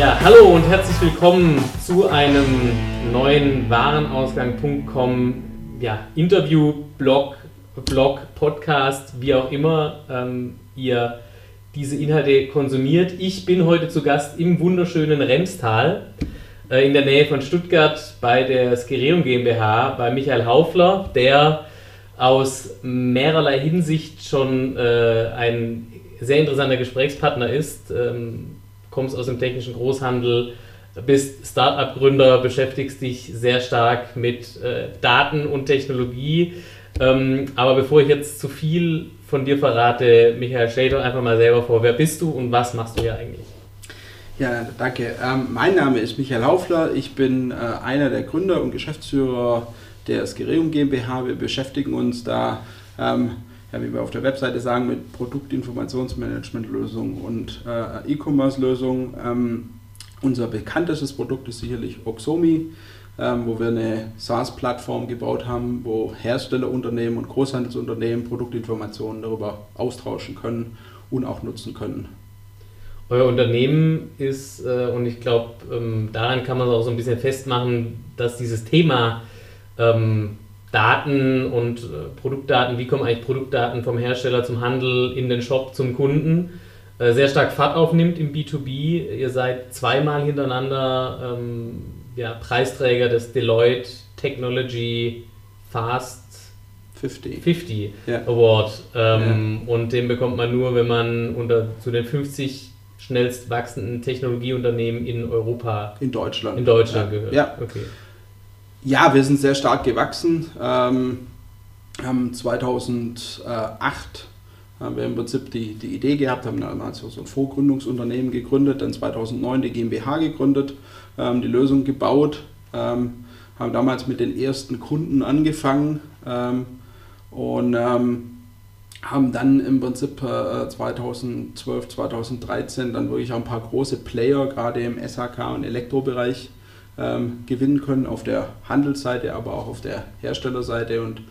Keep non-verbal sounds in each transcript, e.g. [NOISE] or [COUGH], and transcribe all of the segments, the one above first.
Ja, hallo und herzlich willkommen zu einem neuen Warenausgang.com ja, Interview-Blog, Blog, Podcast, wie auch immer ähm, ihr diese Inhalte konsumiert. Ich bin heute zu Gast im wunderschönen Remstal äh, in der Nähe von Stuttgart bei der Skireum GmbH bei Michael Haufler, der aus mehrerlei Hinsicht schon äh, ein sehr interessanter Gesprächspartner ist. Ähm, kommst aus dem technischen Großhandel, bist Startup-Gründer, beschäftigst dich sehr stark mit äh, Daten und Technologie. Ähm, aber bevor ich jetzt zu viel von dir verrate, Michael, stell doch einfach mal selber vor, wer bist du und was machst du hier eigentlich? Ja, danke. Ähm, mein Name ist Michael Haufler. Ich bin äh, einer der Gründer und Geschäftsführer der Skireum GmbH. Wir beschäftigen uns da ähm, ja, wie wir auf der Webseite sagen, mit Produktinformationsmanagement-Lösungen und äh, E-Commerce-Lösungen. Ähm, unser bekanntestes Produkt ist sicherlich Oxomi, ähm, wo wir eine SaaS-Plattform gebaut haben, wo Herstellerunternehmen und Großhandelsunternehmen Produktinformationen darüber austauschen können und auch nutzen können. Euer Unternehmen ist, äh, und ich glaube, ähm, daran kann man auch so ein bisschen festmachen, dass dieses Thema ähm, Daten und äh, Produktdaten, wie kommen eigentlich Produktdaten vom Hersteller zum Handel in den Shop zum Kunden, äh, sehr stark Fahrt aufnimmt im B2B. Ihr seid zweimal hintereinander ähm, ja, Preisträger des Deloitte Technology Fast 50, 50 ja. Award. Ähm, ja. Und den bekommt man nur, wenn man unter zu den 50 schnellst wachsenden Technologieunternehmen in Europa. In Deutschland. In Deutschland gehört. Ja. Okay. Ja, wir sind sehr stark gewachsen. Ähm, haben 2008 haben wir im Prinzip die, die Idee gehabt, haben damals so ein Vorgründungsunternehmen gegründet, dann 2009 die GmbH gegründet, ähm, die Lösung gebaut, ähm, haben damals mit den ersten Kunden angefangen ähm, und ähm, haben dann im Prinzip äh, 2012, 2013 dann wirklich auch ein paar große Player, gerade im SHK und Elektrobereich, ähm, gewinnen können auf der Handelsseite, aber auch auf der Herstellerseite. Und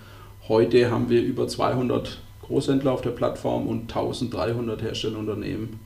heute haben wir über 200 Großhändler auf der Plattform und 1300 Herstellerunternehmen.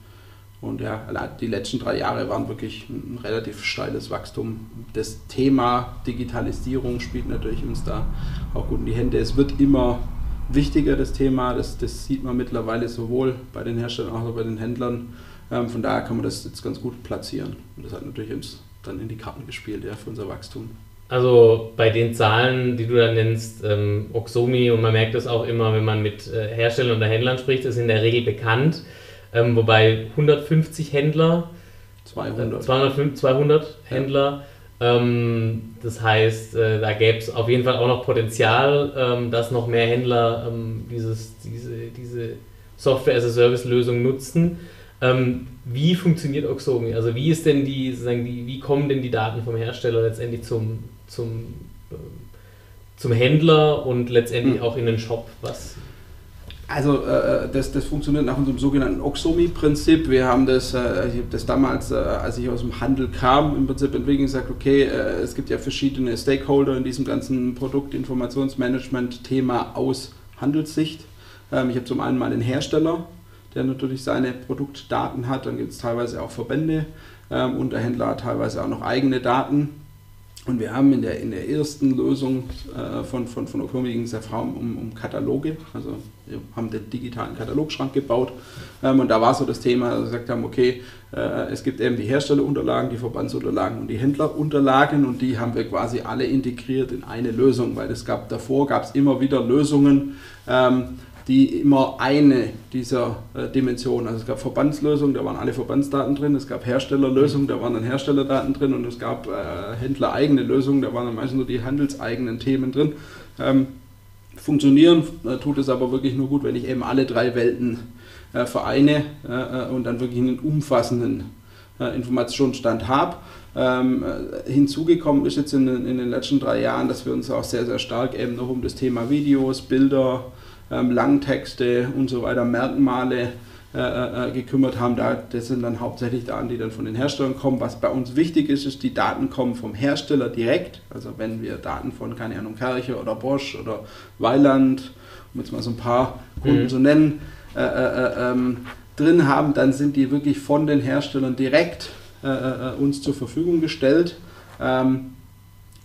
Und ja, die letzten drei Jahre waren wirklich ein relativ steiles Wachstum. Das Thema Digitalisierung spielt natürlich uns da auch gut in die Hände. Es wird immer wichtiger, das Thema. Das, das sieht man mittlerweile sowohl bei den Herstellern als auch bei den Händlern. Ähm, von daher kann man das jetzt ganz gut platzieren. Und das hat natürlich uns dann in die Karten gespielt, ja, für unser Wachstum. Also bei den Zahlen, die du da nennst, ähm, Oxomi, und man merkt das auch immer, wenn man mit äh, Herstellern oder Händlern spricht, ist in der Regel bekannt. Ähm, wobei 150 Händler, 200, äh, 200, 200 Händler, ja. ähm, das heißt, äh, da gäbe es auf jeden Fall auch noch Potenzial, ähm, dass noch mehr Händler ähm, dieses, diese, diese Software-as-a-Service-Lösung nutzen. Ähm, wie funktioniert Oxomi? Also wie ist denn die, sozusagen die, wie kommen denn die Daten vom Hersteller letztendlich zum, zum, äh, zum Händler und letztendlich mhm. auch in den Shop? Was? Also äh, das, das funktioniert nach unserem sogenannten Oxomi-Prinzip. Wir haben das, äh, ich habe das damals, äh, als ich aus dem Handel kam, im Prinzip entwickelt und gesagt, okay, äh, es gibt ja verschiedene Stakeholder in diesem ganzen Produktinformationsmanagement-Thema aus Handelssicht. Ähm, ich habe zum einen mal den Hersteller, der natürlich seine Produktdaten hat. Dann gibt es teilweise auch Verbände ähm, und der Händler hat teilweise auch noch eigene Daten. Und wir haben in der, in der ersten Lösung äh, von, von, von Okomi ging es ja allem um, um Kataloge. Also wir haben den digitalen Katalogschrank gebaut. Ähm, und da war so das Thema, dass wir gesagt haben, okay, äh, es gibt eben die Herstellerunterlagen, die Verbandsunterlagen und die Händlerunterlagen und die haben wir quasi alle integriert in eine Lösung, weil es gab davor gab es immer wieder Lösungen, ähm, die immer eine dieser äh, Dimensionen, also es gab Verbandslösungen, da waren alle Verbandsdaten drin, es gab Herstellerlösungen, da waren dann Herstellerdaten drin und es gab äh, Händlereigene Lösungen, da waren dann meistens nur die handelseigenen Themen drin. Ähm, funktionieren äh, tut es aber wirklich nur gut, wenn ich eben alle drei Welten äh, vereine äh, und dann wirklich einen umfassenden äh, Informationsstand habe. Ähm, hinzugekommen ist jetzt in, in, den letzten drei Jahren, dass wir uns auch sehr, sehr stark eben noch um das Thema Videos, Bilder, Langtexte und so weiter, Merkmale äh, äh, gekümmert haben. Da, das sind dann hauptsächlich Daten, die dann von den Herstellern kommen. Was bei uns wichtig ist, ist, die Daten kommen vom Hersteller direkt. Also wenn wir Daten von, keine Ahnung, Kercher oder Bosch oder Weiland, um jetzt mal so ein paar Kunden mhm. zu nennen, äh, äh, äh, ähm, drin haben, dann sind die wirklich von den Herstellern direkt äh, äh, uns zur Verfügung gestellt. Ähm,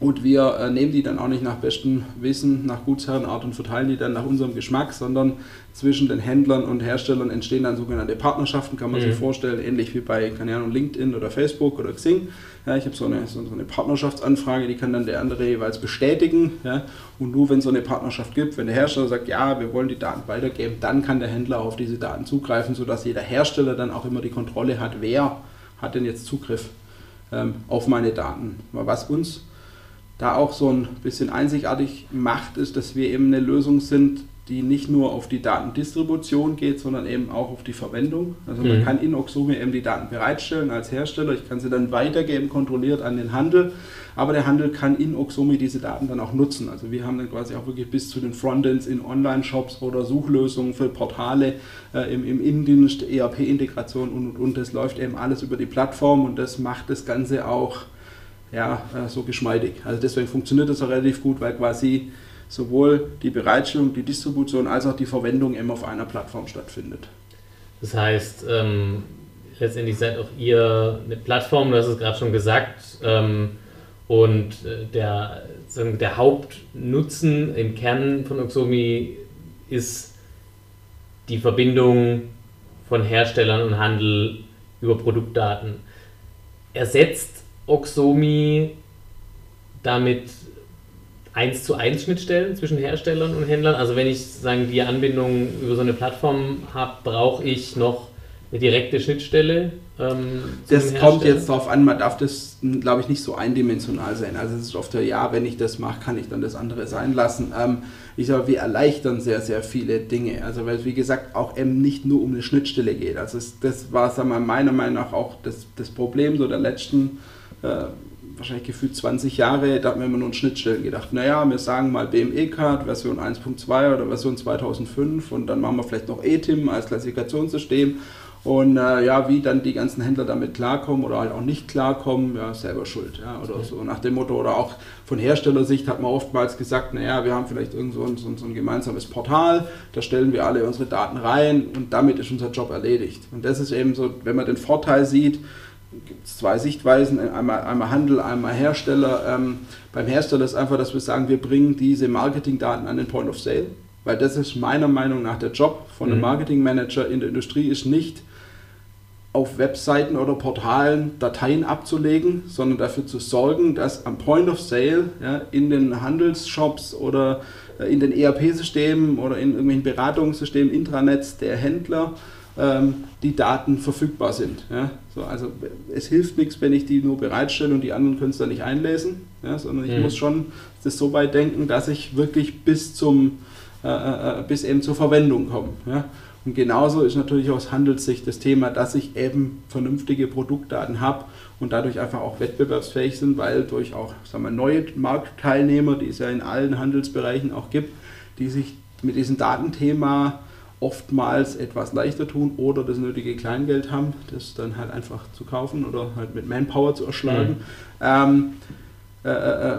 und wir äh, nehmen die dann auch nicht nach bestem Wissen, nach Gutsherrenart und verteilen die dann nach unserem Geschmack, sondern zwischen den Händlern und Herstellern entstehen dann sogenannte Partnerschaften, kann man mhm. sich vorstellen, ähnlich wie bei keine Ahnung, LinkedIn oder Facebook oder Xing. Ja, ich habe so eine, so eine Partnerschaftsanfrage, die kann dann der andere jeweils bestätigen. Ja, und nur wenn es so eine Partnerschaft gibt, wenn der Hersteller sagt, ja, wir wollen die Daten weitergeben, dann kann der Händler auf diese Daten zugreifen, sodass jeder Hersteller dann auch immer die Kontrolle hat, wer hat denn jetzt Zugriff ähm, auf meine Daten. Was uns da auch so ein bisschen einzigartig macht, ist, dass wir eben eine Lösung sind, die nicht nur auf die Datendistribution geht, sondern eben auch auf die Verwendung. Also man mhm. kann in Oxumi eben die Daten bereitstellen als Hersteller. Ich kann sie dann weitergeben, kontrolliert an den Handel. Aber der Handel kann in Oxumi diese Daten dann auch nutzen. Also wir haben dann quasi auch wirklich bis zu den Frontends in Online-Shops oder Suchlösungen für Portale äh, im, im Innendienst, ERP-Integration und, und, und. Das läuft eben alles über die Plattform und das macht das Ganze auch ja, äh, so geschmeidig. Also deswegen funktioniert das auch relativ gut, weil quasi sowohl die Bereitstellung, die Distribution als auch die Verwendung eben auf einer Plattform stattfindet. Das heißt, ähm, letztendlich seid auch ihr eine Plattform, du hast es gerade schon gesagt, ähm, und äh, der, der Hauptnutzen im Kern von Oxomi ist die Verbindung von Herstellern und Handel über Produktdaten. Ersetzt Oxomi damit 1 zu 1 Schnittstellen zwischen Herstellern und Händlern. Also wenn ich sagen, die Anbindung über so eine Plattform habe, brauche ich noch eine direkte Schnittstelle. Ähm, das kommt jetzt darauf an, man darf das, glaube ich, nicht so eindimensional sein. Also es ist oft ja, wenn ich das mache, kann ich dann das andere sein lassen. Ähm, ich sage, wir erleichtern sehr, sehr viele Dinge. Also weil es, wie gesagt, auch eben nicht nur um eine Schnittstelle geht. Also es, das war, sagen wir, meiner Meinung nach auch das, das Problem so der letzten äh, wahrscheinlich gefühlt 20 Jahre, da haben wir immer nur an Schnittstellen gedacht. Naja, wir sagen mal BME-Card, Version 1.2 oder Version 2005 und dann machen wir vielleicht noch ETIM als Klassifikationssystem. Und äh, ja, wie dann die ganzen Händler damit klarkommen oder halt auch nicht klarkommen, ja, selber schuld. Ja, oder so nach dem Motto, oder auch von Herstellersicht hat man oftmals gesagt, naja, wir haben vielleicht irgend so, ein, so ein gemeinsames Portal, da stellen wir alle unsere Daten rein und damit ist unser Job erledigt. Und das ist eben so, wenn man den Vorteil sieht, gibt es zwei Sichtweisen, einmal, einmal Handel, einmal Hersteller. Ähm, beim Hersteller ist einfach, dass wir sagen, wir bringen diese Marketingdaten an den Point of Sale, weil das ist meiner Meinung nach der Job von einem mhm. Marketingmanager in der Industrie, ist nicht auf Webseiten oder Portalen Dateien abzulegen, sondern dafür zu sorgen, dass am Point of Sale ja, in den Handelsshops oder äh, in den ERP-Systemen oder in irgendwelchen Beratungssystemen, Intranets der Händler ähm, die Daten verfügbar sind. Ja? So, also es hilft nichts, wenn ich die nur bereitstelle und die anderen können es dann nicht einlesen, ja? sondern ich mhm. muss schon das so weit denken, dass ich wirklich bis zum äh, äh, äh, bis eben zur Verwendung komme. Ja? Und genauso ist natürlich aus Handelssicht das Thema, dass ich eben vernünftige Produktdaten habe und dadurch einfach auch wettbewerbsfähig sind, weil durch auch sagen wir, neue Marktteilnehmer, die es ja in allen Handelsbereichen auch gibt, die sich mit diesem Datenthema oftmals etwas leichter tun oder das nötige Kleingeld haben, das dann halt einfach zu kaufen oder halt mit Manpower zu erschlagen, mhm. ähm, äh, äh, äh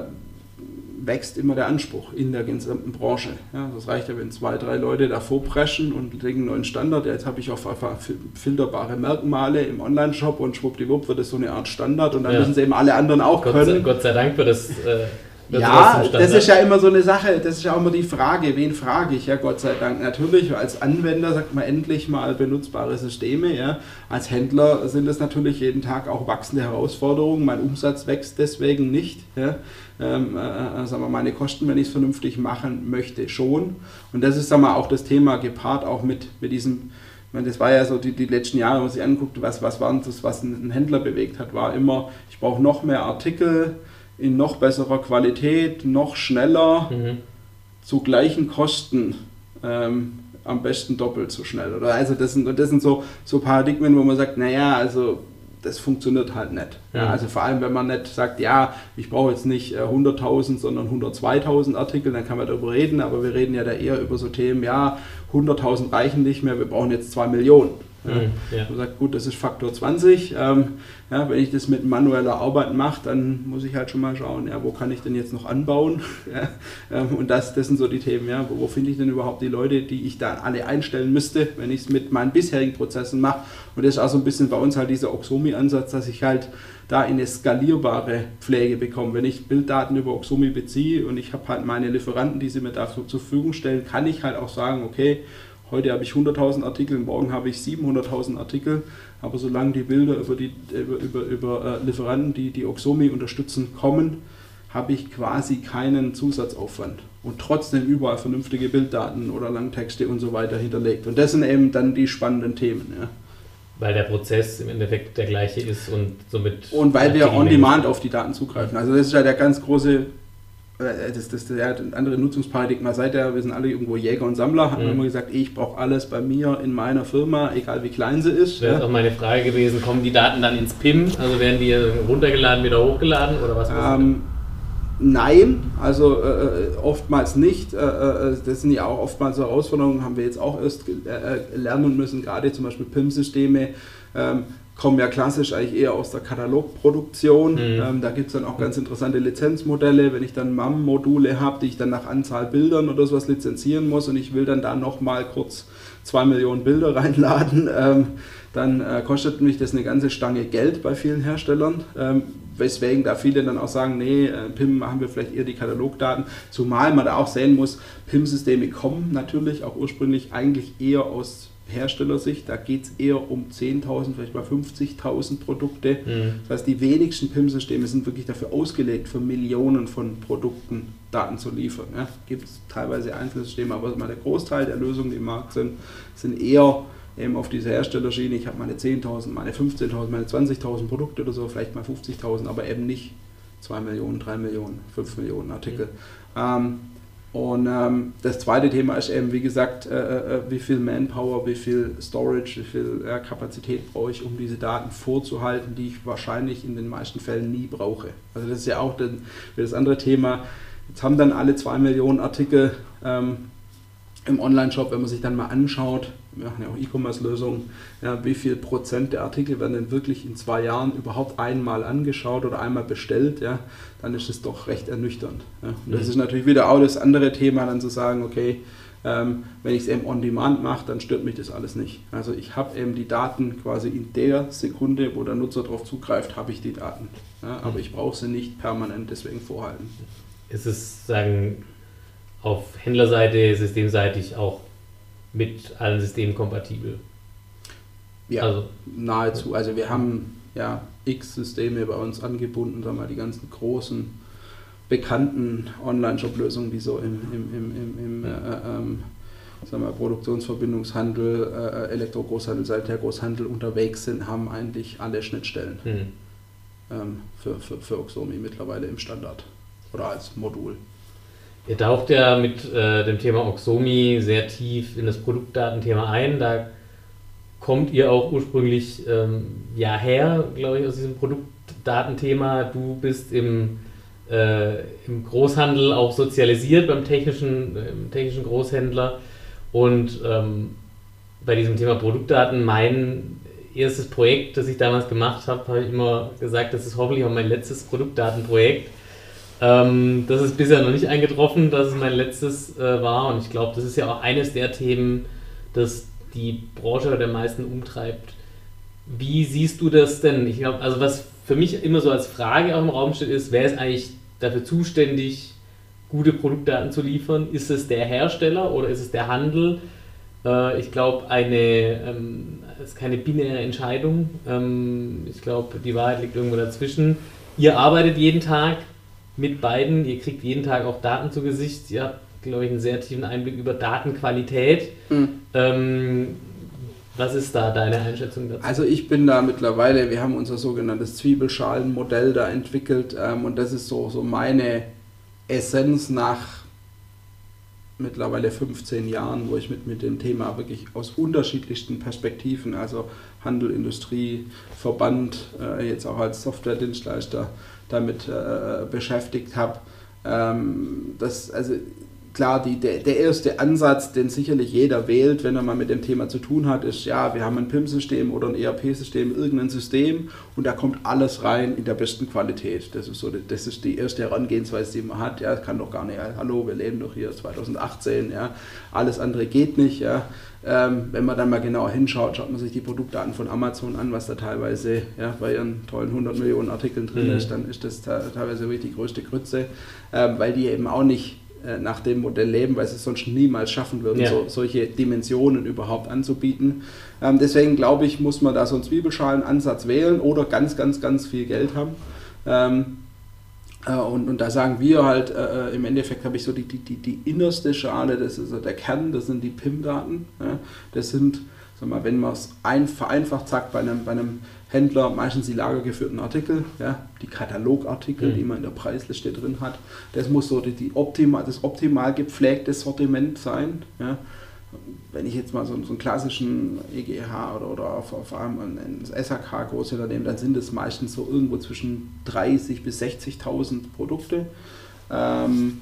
wächst immer der Anspruch in der gesamten Branche. Ja, das reicht ja, wenn zwei, drei Leute davor preschen und legen einen neuen Standard. Jetzt habe ich auch einfach filterbare Merkmale im Online-Shop und schwuppdiwupp wird das so eine Art Standard und dann ja. müssen sie eben alle anderen auch Gott können. Sei, Gott sei Dank wird das äh, ja, das ist ja immer so eine Sache, das ist ja auch immer die Frage, wen frage ich, ja Gott sei Dank. Natürlich, als Anwender sagt man endlich mal benutzbare Systeme, ja. Als Händler sind es natürlich jeden Tag auch wachsende Herausforderungen, mein Umsatz wächst deswegen nicht, ja. Ähm, äh, äh sagen wir, meine Kosten, wenn ich es vernünftig machen möchte, schon. Und das ist sagen wir, auch das Thema gepaart auch mit, mit diesem ich meine, das war ja so die, die letzten Jahre, wenn man sich anguckt, was, was war das, was ein Händler bewegt hat, war immer, ich brauche noch mehr Artikel, in noch besserer Qualität, noch schneller, mhm. zu gleichen Kosten. Ähm, am besten doppelt so schnell. Oder also das sind, das sind so, so Paradigmen, wo man sagt, naja, also das funktioniert halt nicht. Ja, mhm. also vor allem, wenn man nicht sagt, ja, ich brauche jetzt nicht 100.000, äh, sondern 102.000 Artikel, dann kann man darüber reden, aber wir reden ja da eher über so Themen, ja, 100.000 reichen nicht mehr, wir brauchen jetzt 2 Millionen. Ja. Mhm, ja. Man sagt, gut, das ist Faktor 20. Ähm, ja, wenn ich das mit manueller Arbeit mache, dann muss ich halt schon mal schauen, ja, wo kann ich denn jetzt noch anbauen? [LAUGHS] ja, ähm, und das, das sind so die Themen, ja, wo, wo finde ich denn überhaupt die Leute, die ich da alle einstellen müsste, wenn ich es mit meinen bisherigen Prozessen mache. Und das ist auch so ein bisschen bei uns halt dieser Oxomi-Ansatz, dass ich halt da eine skalierbare Pflege bekomme. Wenn ich Bilddaten über Oxomi beziehe und ich habe halt meine Lieferanten, die sie mir dafür zur Verfügung stellen, kann ich halt auch sagen, okay, Heute habe ich 100.000 Artikel, morgen habe ich 700.000 Artikel. Aber solange die Bilder über, die, über, über, über äh, Lieferanten, die die Oxomi unterstützen, kommen, habe ich quasi keinen Zusatzaufwand und trotzdem überall vernünftige Bilddaten oder Langtexte und so weiter hinterlegt. Und das sind eben dann die spannenden Themen. Ja. Weil der Prozess im Endeffekt der gleiche ist und somit. Und weil wir on demand auf die Daten zugreifen. Also das ist ja der ganz große äh, das, das, der hat ein andere Nutzungsparadigma. Seit der, wir sind alle irgendwo Jäger und Sammler, hat mhm. man immer gesagt, ich brauche alles bei mir in meiner Firma, egal wie klein sie ist. Wäre ja. auch meine Frage gewesen, kommen die Daten dann ins PIM? Also werden die runtergeladen, wieder hochgeladen oder was? Ähm, nein, also äh, äh, oftmals nicht. Äh, äh, das sind ja auch oftmals Herausforderungen, haben wir jetzt auch erst äh, lernen müssen, gerade zum Beispiel PIM-Systeme. Ähm, kommen ja klassisch eigentlich eher aus der Katalogproduktion. Mhm. Ähm, da gibt es dann auch ganz interessante Lizenzmodelle. Wenn ich dann MAM-Module habe, die ich dann nach Anzahl Bildern oder sowas lizenzieren muss und ich will dann da nochmal kurz zwei Millionen Bilder [LAUGHS] reinladen, ähm, dann äh, kostet mich das eine ganze Stange Geld bei vielen Herstellern. Ähm, weswegen da viele dann auch sagen, nee, äh, PIM machen wir vielleicht eher die Katalogdaten. Zumal man da auch sehen muss, PIM-Systeme kommen natürlich auch ursprünglich eigentlich eher aus Herstellersicht, da geht es eher um 10.000, vielleicht mal 50.000 Produkte. Mhm. Das heißt, die wenigsten PIM-Systeme sind wirklich dafür ausgelegt, für Millionen von Produkten Daten zu liefern. Ja, Gibt es teilweise Einzelsysteme, aber der Großteil der Lösungen, die im Markt sind, sind eher eben auf diese Herstellerschiene. Ich habe meine 10.000, meine 15.000, meine 20.000 Produkte oder so, vielleicht mal 50.000, aber eben nicht 2 Millionen, 3 Millionen, 5 Millionen Artikel. Mhm. Ähm, und ähm, das zweite Thema ist eben, wie gesagt, äh, äh, äh, wie viel Manpower, wie viel Storage, wie viel äh, Kapazität brauche ich, um diese Daten vorzuhalten, die ich wahrscheinlich in den meisten Fällen nie brauche. Also das ist ja auch den, das andere Thema. Jetzt haben dann alle zwei Millionen Artikel ähm, im Online-Shop, wenn man sich dann mal anschaut, wir machen ja auch E-Commerce-Lösungen, ja, wie viel Prozent der Artikel werden denn wirklich in zwei Jahren überhaupt einmal angeschaut oder einmal bestellt, ja, dann ist es doch recht ernüchternd. Ja. Und das mhm. ist natürlich wieder auch das andere Thema, dann zu sagen, okay, ähm, wenn ich es eben on demand mache, dann stört mich das alles nicht. Also ich habe eben die Daten quasi in der Sekunde, wo der Nutzer darauf zugreift, habe ich die Daten. Ja, aber mhm. ich brauche sie nicht permanent deswegen vorhalten. Ist es sagen auf Händlerseite, systemseitig auch mit allen Systemen kompatibel? Ja, also, nahezu. Also wir haben ja x Systeme bei uns angebunden, sagen wir mal, die ganzen großen bekannten Online-Shop-Lösungen, die so im, im, im, im, im äh, ähm, sagen wir, Produktionsverbindungshandel, äh, Elektrogroßhandel, Sanitärgroßhandel unterwegs sind, haben eigentlich alle Schnittstellen mhm. ähm, für, für, für Oxomi mittlerweile im Standard oder als Modul. Ihr taucht ja mit äh, dem Thema Oxomi sehr tief in das Produktdatenthema ein. Da kommt ihr auch ursprünglich ähm, ja her, glaube ich, aus diesem Produktdatenthema. Du bist im, äh, im Großhandel auch sozialisiert beim technischen, äh, technischen Großhändler. Und ähm, bei diesem Thema Produktdaten, mein erstes Projekt, das ich damals gemacht habe, habe ich immer gesagt, das ist hoffentlich auch mein letztes Produktdatenprojekt ähm, das ist bisher noch nicht eingetroffen, dass es mein letztes äh, war und ich glaube, das ist ja auch eines der Themen, das die Branche der meisten umtreibt. Wie siehst du das denn? Ich glaube, also was für mich immer so als Frage auch im Raum steht, ist, wer ist eigentlich dafür zuständig, gute Produktdaten zu liefern? Ist es der Hersteller oder ist es der Handel? Äh, ich glaube, eine ähm, ist keine binäre Entscheidung. Ähm, ich glaube, die Wahrheit liegt irgendwo dazwischen. Ihr arbeitet jeden Tag mit beiden. Ihr kriegt jeden Tag auch Daten zu Gesicht. Ihr habt, glaube ich, einen sehr tiefen Einblick über Datenqualität. Mhm. Ähm, was ist da deine Einschätzung dazu? Also ich bin da mittlerweile, wir haben unser sogenanntes Zwiebelschalenmodell da entwickelt ähm, und das ist so, so meine Essenz nach mittlerweile 15 Jahren, wo ich mit, mit dem Thema wirklich aus unterschiedlichsten Perspektiven, also Handel, Industrie, Verband, äh, jetzt auch als Softwaredienstleister damit äh, beschäftigt habe. Ähm, das, also klar, die, der, der erste Ansatz, den sicherlich jeder wählt, wenn er mal mit dem Thema zu tun hat, ist, ja, wir haben ein PIM-System oder ein ERP-System, irgendein System und da kommt alles rein in der besten Qualität. Das ist so, das ist die erste Herangehensweise, die man hat. Ja, kann doch gar nicht, ja, hallo, wir leben doch hier 2018, ja, alles andere geht nicht, ja. Ähm, wenn man dann mal genauer hinschaut, schaut man sich die Produktdaten von Amazon an, was da teilweise ja, bei ihren tollen 100 Millionen Artikeln drin mhm. ist, dann ist das teilweise wirklich die größte Grütze, ähm, weil die eben auch nicht nach dem Modell leben, weil sie es sonst niemals schaffen würden, ja. so, solche Dimensionen überhaupt anzubieten. Ähm, deswegen glaube ich, muss man da so einen Zwiebelschalen-Ansatz wählen oder ganz, ganz, ganz viel Geld haben. Ähm, äh, und, und da sagen wir halt, äh, äh im Endeffekt habe ich so die, die, die, die innerste Schale, das ist so der Kern, das sind die PIM-Daten. Ja? Das sind, sag mal, wenn man es ein, vereinfacht sagt, bei einem, bei einem Händler meistens die lagergeführten Artikel, ja, die Katalogartikel, mhm. die man in der Preisliste drin hat. Das muss so die, die optimal, das optimal gepflegte Sortiment sein. Ja. Wenn ich jetzt mal so, so einen klassischen EGH oder, oder auf, auf einem SAK Großhändler nehme, dann sind es meistens so irgendwo zwischen 30.000 bis 60.000 Produkte. Ähm,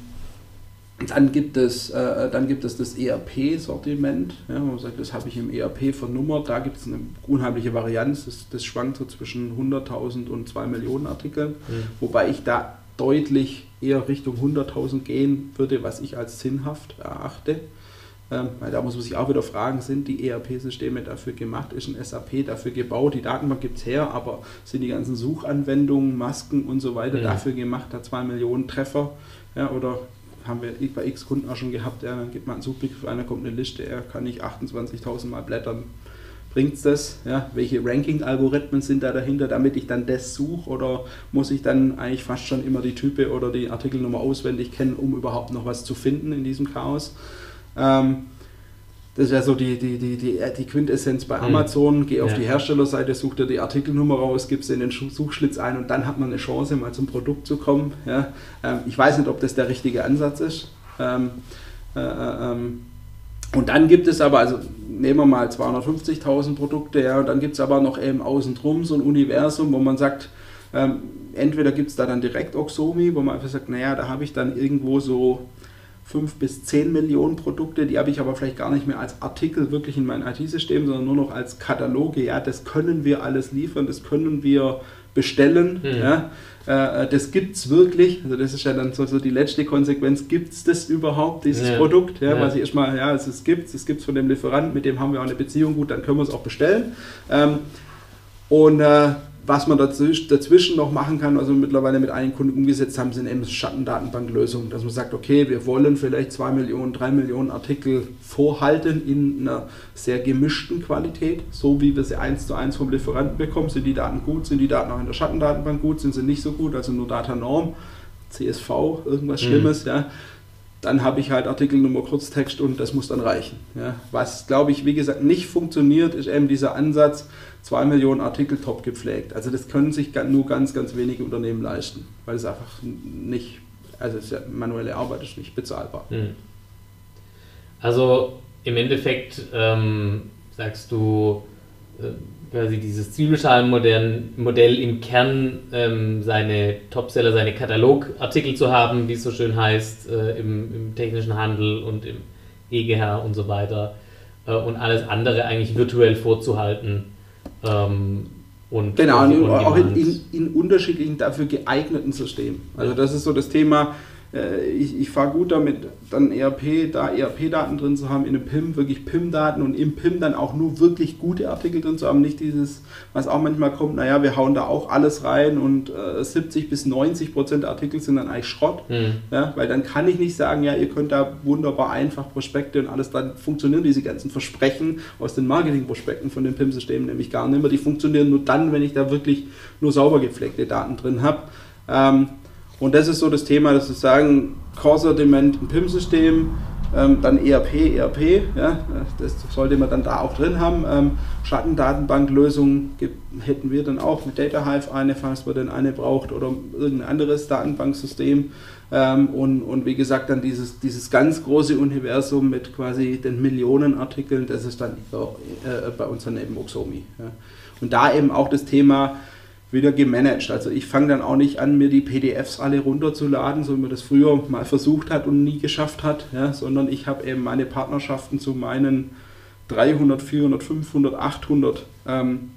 dann gibt es, äh, dann gibt es das ERP-Sortiment. Ja, man sagt, das habe ich im ERP vernummert. Da gibt es eine unheimliche Varianz. Das, das schwankt so zwischen 100.000 und 2 Millionen Artikeln. Mhm. Wobei ich da deutlich eher Richtung 100.000 gehen würde, was ich als sinnhaft erachte. Ähm, weil da muss man sich auch wieder fragen, sind die ERP-Systeme dafür gemacht? Ist ein SAP dafür gebaut? Die Datenbank gibt es her, aber sind die ganzen Suchanwendungen, Masken und so weiter mhm. dafür gemacht? Da 2 Millionen Treffer ja, oder haben wir bei x Kunden auch schon gehabt, ja, dann gibt man einen Suchbegriff ein, dann kommt eine Liste, er kann ich 28.000 Mal blättern. Bringt das? Ja, welche Ranking-Algorithmen sind da dahinter, damit ich dann das suche? Oder muss ich dann eigentlich fast schon immer die Type oder die Artikelnummer auswendig kennen, um überhaupt noch was zu finden in diesem Chaos? Ähm, das ist ja so die, die, die, die, die Quintessenz bei hm. Amazon. Geh auf ja. die Herstellerseite, such dir die Artikelnummer raus, gib sie in den Suchschlitz ein und dann hat man eine Chance, mal zum Produkt zu kommen. Ja. Ähm, ich weiß nicht, ob das der richtige Ansatz ist. Ähm, äh, äh ähm, und dann gibt es aber, also nehmen wir mal 250.000 Produkte, ja, und dann gibt es aber noch eben außen drum so ein Universum, wo man sagt, ähm, entweder gibt es da dann direkt Oxomi, wo man einfach sagt, naja, da habe ich dann irgendwo so 5 bis 10 Millionen Produkte, die habe ich aber vielleicht gar nicht mehr als Artikel wirklich in mein IT-System, sondern nur noch als Kataloge. Ja, das können wir alles liefern, das können wir bestellen. Mhm. Ja, äh, das gibt es wirklich. Also das ist ja dann so, so die letzte Konsequenz. Gibt es das überhaupt, dieses ja. Produkt? Ja, ja. Was ich erstmal, ja, es gibt es, es gibt es von dem Lieferanten, mit dem haben wir auch eine Beziehung, gut, dann können wir es auch bestellen. Ähm, und äh, was man dazwischen noch machen kann, also mittlerweile mit einigen Kunden umgesetzt haben, sind eben Schattendatenbanklösungen, dass man sagt, okay, wir wollen vielleicht 2 Millionen, 3 Millionen Artikel vorhalten in einer sehr gemischten Qualität, so wie wir sie eins zu eins vom Lieferanten bekommen. Sind die Daten gut, sind die Daten auch in der Schattendatenbank gut, sind sie nicht so gut, also nur Datanorm, CSV, irgendwas mhm. Schlimmes, ja dann habe ich halt Artikelnummer, Kurztext und das muss dann reichen. Ja. Was, glaube ich, wie gesagt, nicht funktioniert, ist eben dieser Ansatz, zwei Millionen Artikel top gepflegt. Also das können sich nur ganz, ganz wenige Unternehmen leisten, weil es einfach nicht, also ja, manuelle Arbeit ist nicht bezahlbar. Hm. Also im Endeffekt ähm, sagst du, äh, quasi dieses Zwiebelschalenmodell im Kern ähm, seine Topseller, seine Katalogartikel zu haben, wie es so schön heißt, äh, im, im, technischen Handel und im EGH und so weiter äh, und alles andere eigentlich virtuell vorzuhalten. Ähm, und genau, und auch in, in, in, unterschiedlichen dafür geeigneten Systemen. Also das ist so das Thema, ich, ich fahre gut damit, dann ERP, da ERP-Daten drin zu haben, in einem PIM wirklich PIM-Daten und im PIM dann auch nur wirklich gute Artikel drin zu haben, nicht dieses, was auch manchmal kommt, naja, wir hauen da auch alles rein und äh, 70 bis 90 Prozent der Artikel sind dann eigentlich Schrott, mhm. ja, weil dann kann ich nicht sagen, ja, ihr könnt da wunderbar einfach Prospekte und alles, dann funktionieren diese ganzen Versprechen aus den Marketing-Prospekten von den PIM-Systemen nämlich gar nicht mehr, die funktionieren nur dann, wenn ich da wirklich nur sauber gepflegte Daten drin habe. Ähm, und das ist so das Thema, dass wir sagen, Core-Sortiment ein PIM-System, ähm, dann ERP, ERP, ja, das sollte man dann da auch drin haben. Ähm, Schattendatenbanklösungen hätten wir dann auch mit DataHive eine, falls man denn eine braucht oder irgendein anderes Datenbanksystem. Ähm, und, und wie gesagt, dann dieses, dieses ganz große Universum mit quasi den Millionen Artikeln, das ist dann äh, bei uns dann eben Oxomi. Ja. Und da eben auch das Thema, wieder gemanagt. Also ich fange dann auch nicht an, mir die PDFs alle runterzuladen, so wie man das früher mal versucht hat und nie geschafft hat, ja, sondern ich habe eben meine Partnerschaften zu meinen 300, 400, 500, 800 ähm,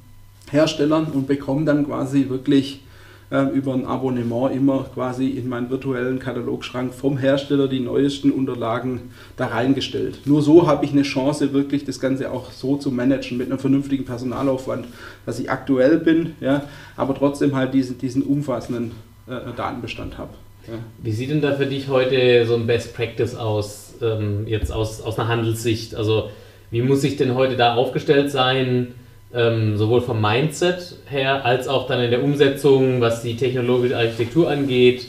Herstellern und bekomme dann quasi wirklich äh, über ein Abonnement immer quasi in meinen virtuellen Katalogschrank vom Hersteller die neuesten Unterlagen da reingestellt. Nur so habe ich eine Chance, wirklich das Ganze auch so zu managen mit einem vernünftigen Personalaufwand, dass ich aktuell bin, ja, aber trotzdem halt diesen, diesen umfassenden äh, Datenbestand habe. Ja. Wie sieht denn da für dich heute so ein Best Practice aus, ähm, jetzt aus, aus einer Handelssicht? Also wie muss ich denn heute da aufgestellt sein? Ähm, sowohl vom Mindset her als auch dann in der Umsetzung, was die technologische Architektur angeht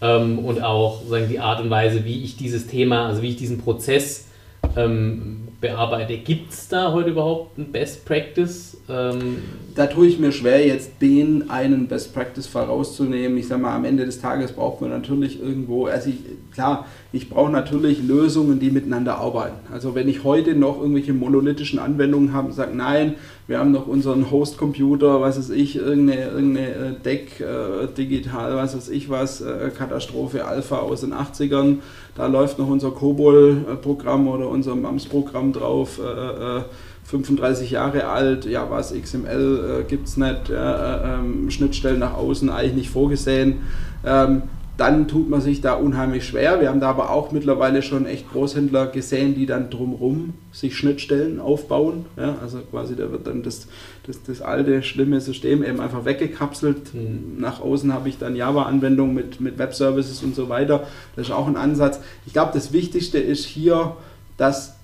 ähm, und auch sagen, die Art und Weise, wie ich dieses Thema, also wie ich diesen Prozess ähm, bearbeite. Gibt es da heute überhaupt ein Best Practice? Ähm da tue ich mir schwer, jetzt den einen Best Practice Fall rauszunehmen. Ich sage mal, am Ende des Tages braucht man natürlich irgendwo, also ich, klar, ich brauche natürlich Lösungen, die miteinander arbeiten. Also wenn ich heute noch irgendwelche monolithischen Anwendungen habe und sage, nein, wir haben noch unseren Host-Computer, was weiß ich, irgendeine, irgendeine äh, Deck, äh, digital, was weiß ich was, äh, Katastrophe Alpha aus den 80ern, da läuft noch unser COBOL-Programm oder unser MAMS-Programm drauf. Äh, 35 äh, Jahre alt, ja was, XML äh, gibt es nicht, äh, ähm, Schnittstellen nach außen eigentlich nicht vorgesehen. Ähm, dann tut man sich da unheimlich schwer. Wir haben da aber auch mittlerweile schon echt Großhändler gesehen, die dann drumherum sich Schnittstellen aufbauen. Ja, also quasi da wird dann das, das, das alte, schlimme System eben einfach weggekapselt. Mhm. Nach außen habe ich dann Java-Anwendungen mit, mit Web-Services und so weiter. Das ist auch ein Ansatz. Ich glaube, das Wichtigste ist hier, dass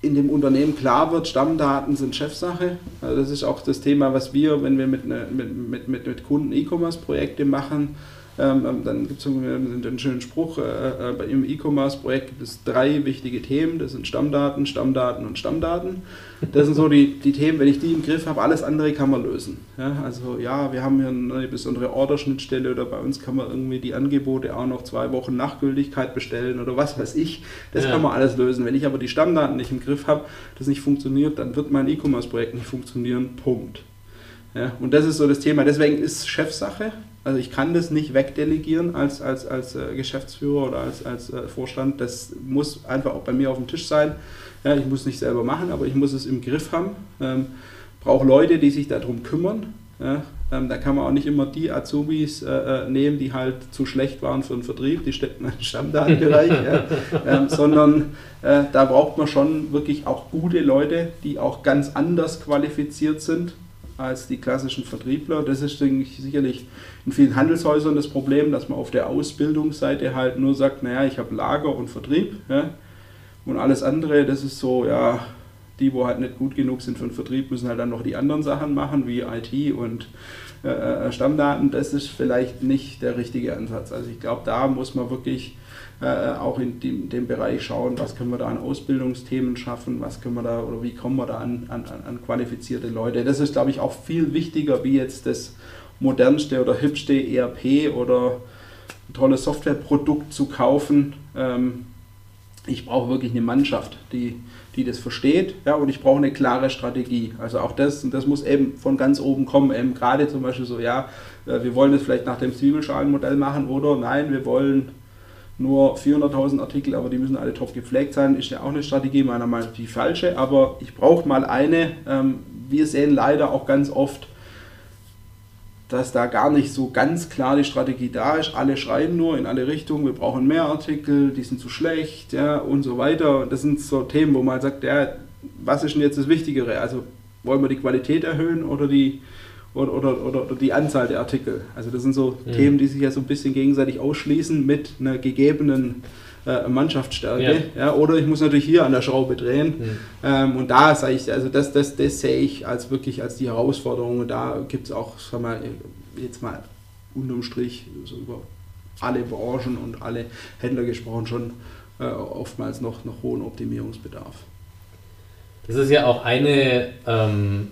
in dem Unternehmen klar wird, Stammdaten sind Chefsache. Also das ist auch das Thema, was wir, wenn wir mit, ne, mit, mit, mit Kunden E-Commerce-Projekte machen, ähm, ähm, dann gibt es einen schönen Spruch, äh, äh, im E-Commerce-Projekt gibt es drei wichtige Themen, das sind Stammdaten, Stammdaten und Stammdaten. Das sind so die, die Themen, wenn ich die im Griff habe, alles andere kann man lösen. Ja, also ja, wir haben hier eine besondere Orderschnittstelle oder bei uns kann man irgendwie die Angebote auch noch zwei Wochen nach Gültigkeit bestellen oder was weiß ich. Das ja. kann man alles lösen. Wenn ich aber die Stammdaten nicht im Griff habe, das nicht funktioniert, dann wird mein E-Commerce-Projekt nicht funktionieren. Punkt. Ja, und das ist so das Thema. Deswegen ist Chefsache. Also ich kann das nicht wegdelegieren als, als, als äh, Geschäftsführer oder als, als äh, Vorstand. Das muss einfach auch bei mir auf dem Tisch sein. Ja, ich muss nicht selber machen, aber ich muss es im Griff haben. Ähm, brauche Leute, die sich darum kümmern. Ja, ähm, da kann man auch nicht immer die Azubis äh, äh nehmen, die halt zu schlecht waren für den Vertrieb, die stecken im Stammdatenbereich, ja, [LAUGHS] ähm, sondern äh, da braucht man schon wirklich auch gute Leute, die auch ganz anders qualifiziert sind als die klassischen Vertriebler. Das ist sicherlich in vielen Handelshäusern das Problem, dass man auf der Ausbildungsseite halt nur sagt, naja, ich habe Lager und Vertrieb ja, und alles andere, das ist so, ja, die, wo halt nicht gut genug sind für den Vertrieb, müssen halt dann noch die anderen Sachen machen, wie IT und äh, äh, Stammdaten. Das ist vielleicht nicht der richtige Ansatz. Also ich glaube, da muss man wirklich äh, auch in dem, dem, Bereich schauen, was können wir da an Ausbildungsthemen schaffen, was können wir da oder wie kommen wir da an, an, an qualifizierte Leute. Das ist, glaube ich, auch viel wichtiger wie jetzt das modernste oder hübschste ERP oder ein tolles Softwareprodukt zu kaufen. Ähm, ich brauche wirklich eine Mannschaft, die, die das versteht, ja, und ich brauche eine klare Strategie. Also auch das, und das muss eben von ganz oben kommen, eben gerade zum Beispiel so, ja, äh, wir wollen das vielleicht nach dem Zwiebelschalenmodell machen oder nein, wir wollen nur 400.000 Artikel, aber die müssen alle top gepflegt sein, ist ja auch eine Strategie, meiner Meinung nach die falsche, aber ich brauche mal eine. Ähm, wir sehen leider auch ganz oft, dass da gar nicht so ganz klar die Strategie da ist. Alle schreiben nur in alle Richtungen, wir brauchen mehr Artikel, die sind zu schlecht ja, und so weiter. Das sind so Themen, wo man sagt, ja, was ist denn jetzt das Wichtigere? Also wollen wir die Qualität erhöhen oder die, oder, oder, oder, oder die Anzahl der Artikel. Also das sind so mhm. Themen, die sich ja so ein bisschen gegenseitig ausschließen mit einer gegebenen äh, Mannschaftsstärke. Ja. ja. oder ich muss natürlich hier an der Schraube drehen. Mhm. Ähm, und da sage ich, also das, das, das sehe ich als wirklich als die Herausforderung. Und da gibt es auch, sag mal, jetzt mal unterm Strich so über alle Branchen und alle Händler gesprochen schon äh, oftmals noch, noch hohen Optimierungsbedarf. Das ist ja auch eine ähm,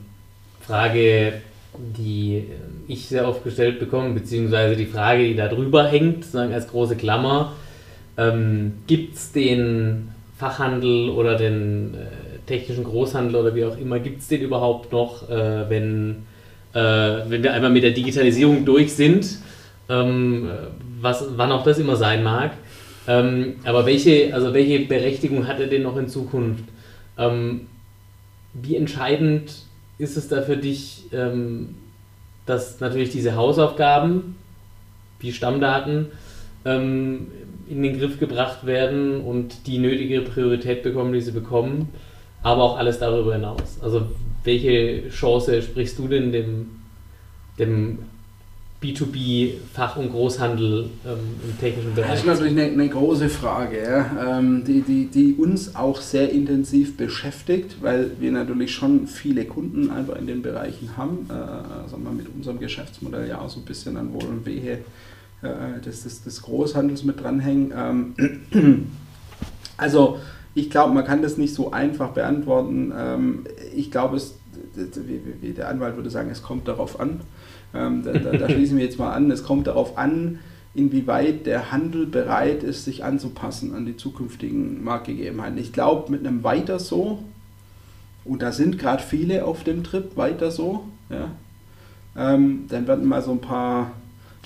Frage, die äh, ich sehr oft gestellt bekomme, beziehungsweise die Frage, die da drüber hängt, sagen als große Klammer, ähm, gibt es den Fachhandel oder den äh, technischen Großhandel oder wie auch immer, gibt es den überhaupt noch, äh, wenn äh, wenn wir einmal mit der Digitalisierung durch sind, ähm, was, wann auch das immer sein mag. Ähm, aber welche, also welche Berechtigung hat er denn noch in Zukunft? Ähm, wie entscheidend ist es da für dich, ähm, dass natürlich diese Hausaufgaben, wie Stammdaten, ähm, in den Griff gebracht werden und die nötige Priorität bekommen, die sie bekommen, aber auch alles darüber hinaus. Also welche Chance sprichst du denn dem, dem B2B-Fach- und Großhandel ähm, im technischen Bereich? Das ist natürlich eine, eine große Frage, ja, ähm, die, die, die uns auch sehr intensiv beschäftigt, weil wir natürlich schon viele Kunden einfach in den Bereichen haben, äh, sagen wir mit unserem Geschäftsmodell ja auch so ein bisschen an Wohl und Wehe äh, des, des, des Großhandels mit dranhängen. Ähm, [CLEARS THROAT] also ich glaube, man kann das nicht so einfach beantworten. Ähm, ich glaube, es, der Anwalt würde sagen, es kommt darauf an. Ähm, da, da, da, schließen wir jetzt mal an. Es kommt darauf an, inwieweit der Handel bereit ist, sich anzupassen an die zukünftigen Marktgegebenheiten. Ich glaube, mit einem Weiter so, und da sind gerade viele auf dem Trip, weiter so, ja, ähm, dann werden mal so ein paar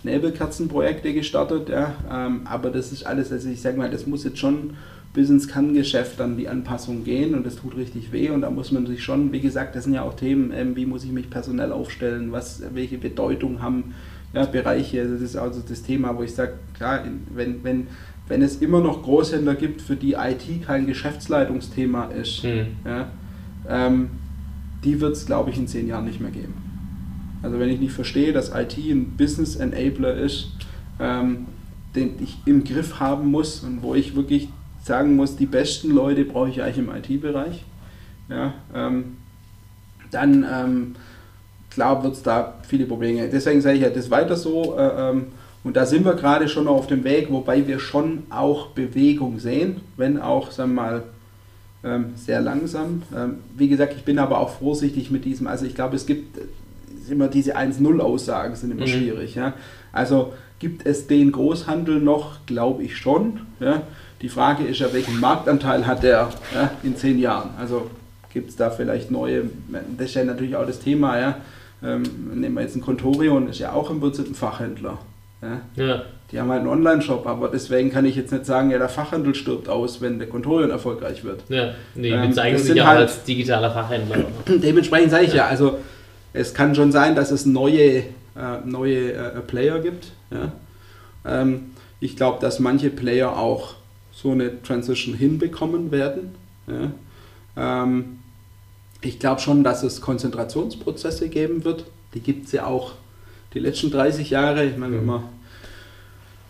Nebelkerzenprojekte gestartet, ja, ähm, aber das ist alles, also ich sage mal, das muss jetzt schon bis ins Kerngeschäft dann die Anpassung gehen und das tut richtig weh und da muss man sich schon, wie gesagt, das sind ja auch Themen, ähm, wie muss ich mich personell aufstellen, was, welche Bedeutung haben ja, Bereiche, das ist also das Thema, wo ich sage, klar, wenn, wenn, wenn es immer noch Großhändler gibt, für die IT kein Geschäftsleitungsthema ist, hm. ja, ähm, die wird es, glaube ich, in zehn Jahren nicht mehr geben. Also wenn ich nicht verstehe, dass IT ein Business Enabler ist, ähm, den ich im Griff haben muss und wo ich wirklich sagen muss, die besten Leute brauche ich eigentlich im IT-Bereich. Ja, ähm, dann ähm, klar wird es da viele Probleme. Deswegen sage ich ja, das weiter so. Äh, ähm, und da sind wir gerade schon auf dem Weg, wobei wir schon auch Bewegung sehen, wenn auch, sagen wir mal, ähm, sehr langsam. Ähm, wie gesagt, ich bin aber auch vorsichtig mit diesem, also ich glaube, es gibt immer diese 1-0-Aussagen sind immer mhm. schwierig. Ja? Also gibt es den Großhandel noch, glaube ich schon. Ja? Die Frage ist ja, welchen Marktanteil hat der ja, in zehn Jahren? Also gibt es da vielleicht neue, das ist ja natürlich auch das Thema, ja. Ähm, nehmen wir jetzt ein Contorion, ist ja auch im Prinzip ein Fachhändler. Ja. ja. Die haben halt einen Online-Shop, aber deswegen kann ich jetzt nicht sagen, ja, der Fachhandel stirbt aus, wenn der Contorion erfolgreich wird. Ja, nee, ähm, bezeichnen sich ja halt als digitaler Fachhändler. [CLEARS THROAT] Dementsprechend sage ich ja. ja, also es kann schon sein, dass es neue, äh, neue äh, Player gibt. Ja. Ähm, ich glaube, dass manche Player auch so eine Transition hinbekommen werden. Ja. Ähm, ich glaube schon, dass es Konzentrationsprozesse geben wird. Die gibt es ja auch die letzten 30 Jahre. Ich meine, wenn man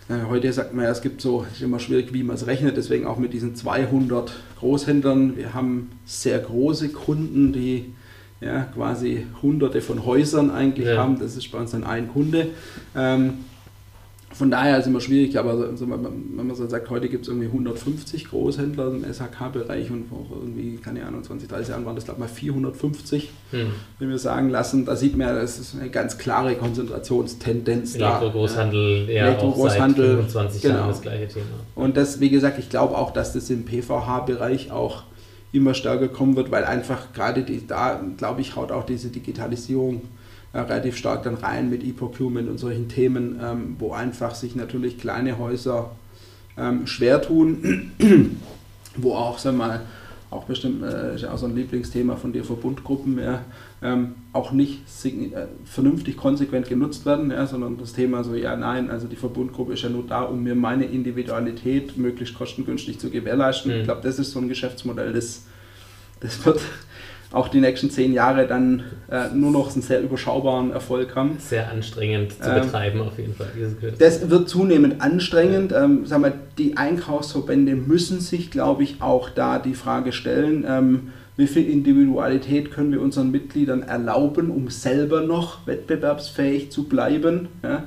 heute sagt man ja, es gibt so, ist immer schwierig, wie man es rechnet, deswegen auch mit diesen 200 Großhändlern. Wir haben sehr große Kunden, die ja, quasi hunderte von Häusern eigentlich ja. haben. Das ist bei uns dann ein Kunde. Ähm, von daher ist es immer schwierig, aber wenn man so sagt, heute gibt es irgendwie 150 Großhändler im SHK-Bereich und auch irgendwie, keine Ahnung, 20, 30 Jahren waren das glaube ich mal 450, hm. wenn wir sagen lassen. Da sieht man, das ist eine ganz klare Konzentrationstendenz da. Elektro-Großhandel, ja. Elektro-Großhandel, 25 genau. Jahren das gleiche Thema. Und das, wie gesagt, ich glaube auch, dass das im PVH-Bereich auch immer stärker kommen wird, weil einfach gerade die, da, glaube ich, haut auch diese Digitalisierung äh, relativ stark dann rein mit E-Procurement und solchen Themen, ähm, wo einfach sich natürlich kleine Häuser ähm, schwer tun, [CLEARS THROAT] wo auch, sag mal, auch bestimmt, äh, ist ja auch so ein Lieblingsthema von dir, Verbundgruppen, ja, ähm, auch nicht äh, vernünftig konsequent genutzt werden, ja, sondern das Thema so, ja, nein, also die Verbundgruppe ist ja nur da, um mir meine Individualität möglichst kostengünstig zu gewährleisten. Mhm. Ich glaube, das ist so ein Geschäftsmodell, das, das wird auch die nächsten zehn Jahre dann äh, nur noch einen sehr überschaubaren Erfolg haben. Sehr anstrengend zu ähm, betreiben auf jeden Fall. Das wird zunehmend anstrengend. Ähm, sagen wir, die Einkaufsverbände müssen sich, glaube ich, auch da die Frage stellen, ähm, wie viel Individualität können wir unseren Mitgliedern erlauben, um selber noch wettbewerbsfähig zu bleiben. Ja?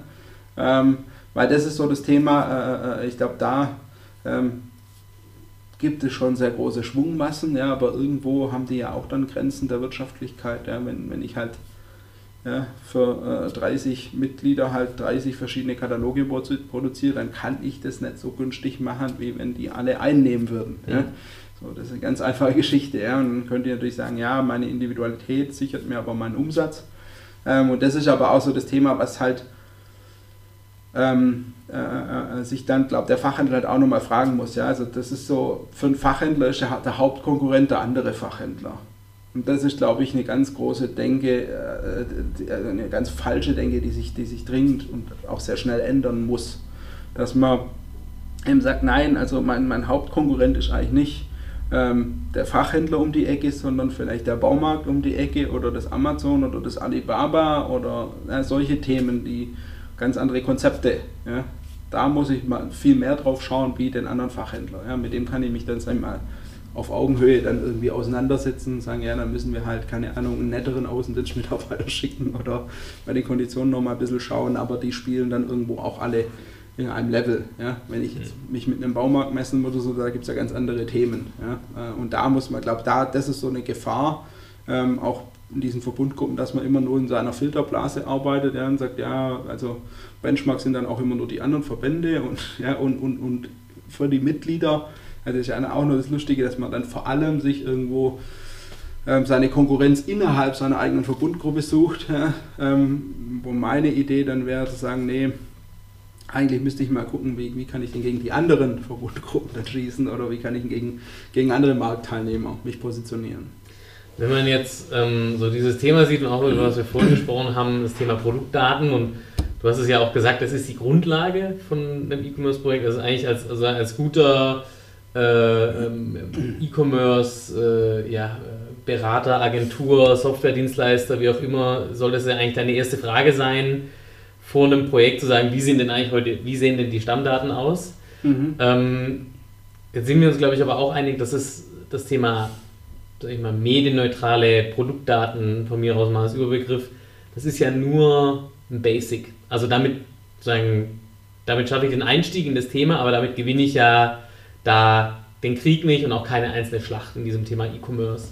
Ähm, weil das ist so das Thema, äh, äh ich glaube, da ähm, gibt es schon sehr große Schwungmassen, ja, aber irgendwo haben die ja auch dann Grenzen der Wirtschaftlichkeit. Ja, wenn, wenn ich halt ja, für äh, 30 Mitglieder halt 30 verschiedene Kataloge produziere, dann kann ich das nicht so günstig machen, wie wenn die alle einnehmen würden. Ja. ja. So, das ist eine ganz einfache [LAUGHS] Geschichte. Ja. Und dann könnt ihr natürlich sagen, ja, meine Individualität sichert mir aber meinen Umsatz. Ähm, und das ist aber auch so das Thema, was halt ähm, äh, äh sich dann, glaube der Fachhändler halt auch nochmal fragen muss. Ja? Also das ist so, für einen Fachhändler ist der, der Hauptkonkurrent der andere Fachhändler. Und das ist, glaube ich, eine ganz große Denke, äh, also eine ganz falsche Denke, die sich, die sich dringend und auch sehr schnell ändern muss. Dass man eben sagt, nein, also mein, mein Hauptkonkurrent ist eigentlich nicht ähm, der Fachhändler um die Ecke, sondern vielleicht der Baumarkt um die Ecke oder das Amazon oder das Alibaba oder äh, solche Themen, die ganz andere Konzepte. Ja. Da muss ich mal viel mehr drauf schauen wie den anderen Fachhändler. Ja. Mit dem kann ich mich dann sag ich mal, auf Augenhöhe dann irgendwie auseinandersetzen und sagen, ja, dann müssen wir halt, keine Ahnung, einen netteren Außendienstmitarbeiter [LAUGHS] schicken oder bei den Konditionen nochmal ein bisschen schauen, aber die spielen dann irgendwo auch alle in einem Level. Ja? Wenn ich jetzt mich mit einem Baumarkt messen oder so, da gibt es ja ganz andere Themen. Ja? Äh, und da muss man, glaube da, das ist so eine Gefahr, ähm, auch in diesen Verbundgruppen, dass man immer nur in seiner Filterblase arbeitet ja, und sagt, ja, also Benchmark sind dann auch immer nur die anderen Verbände und, ja, und, und, und für die Mitglieder, also ist ja auch nur das Lustige, dass man dann vor allem sich irgendwo ähm, seine Konkurrenz innerhalb seiner eigenen Verbundgruppe sucht, ja, ähm, wo meine Idee dann wäre zu sagen, nee, eigentlich müsste ich mal gucken, wie, wie kann ich denn gegen die anderen Verbundgruppen dann schießen oder wie kann ich gegen, gegen andere Marktteilnehmer mich positionieren. Wenn man jetzt ähm, so dieses Thema sieht und auch über was wir vorhin gesprochen haben, das Thema Produktdaten und du hast es ja auch gesagt, das ist die Grundlage von einem E-Commerce-Projekt, also eigentlich als, also als guter äh, ähm, E-Commerce, äh, ja, Berater, Agentur, Softwaredienstleister, wie auch immer, soll das ja eigentlich deine erste Frage sein, vor einem Projekt zu sagen, wie sehen denn eigentlich heute, wie sehen denn die Stammdaten aus? Mhm. Ähm, jetzt sind wir uns, glaube ich, aber auch einig, dass es das Thema sag ich mal, medienneutrale Produktdaten von mir aus mal als Überbegriff, das ist ja nur ein Basic. Also damit sagen, damit schaffe ich den Einstieg in das Thema, aber damit gewinne ich ja da den Krieg nicht und auch keine einzelne Schlacht in diesem Thema E-Commerce.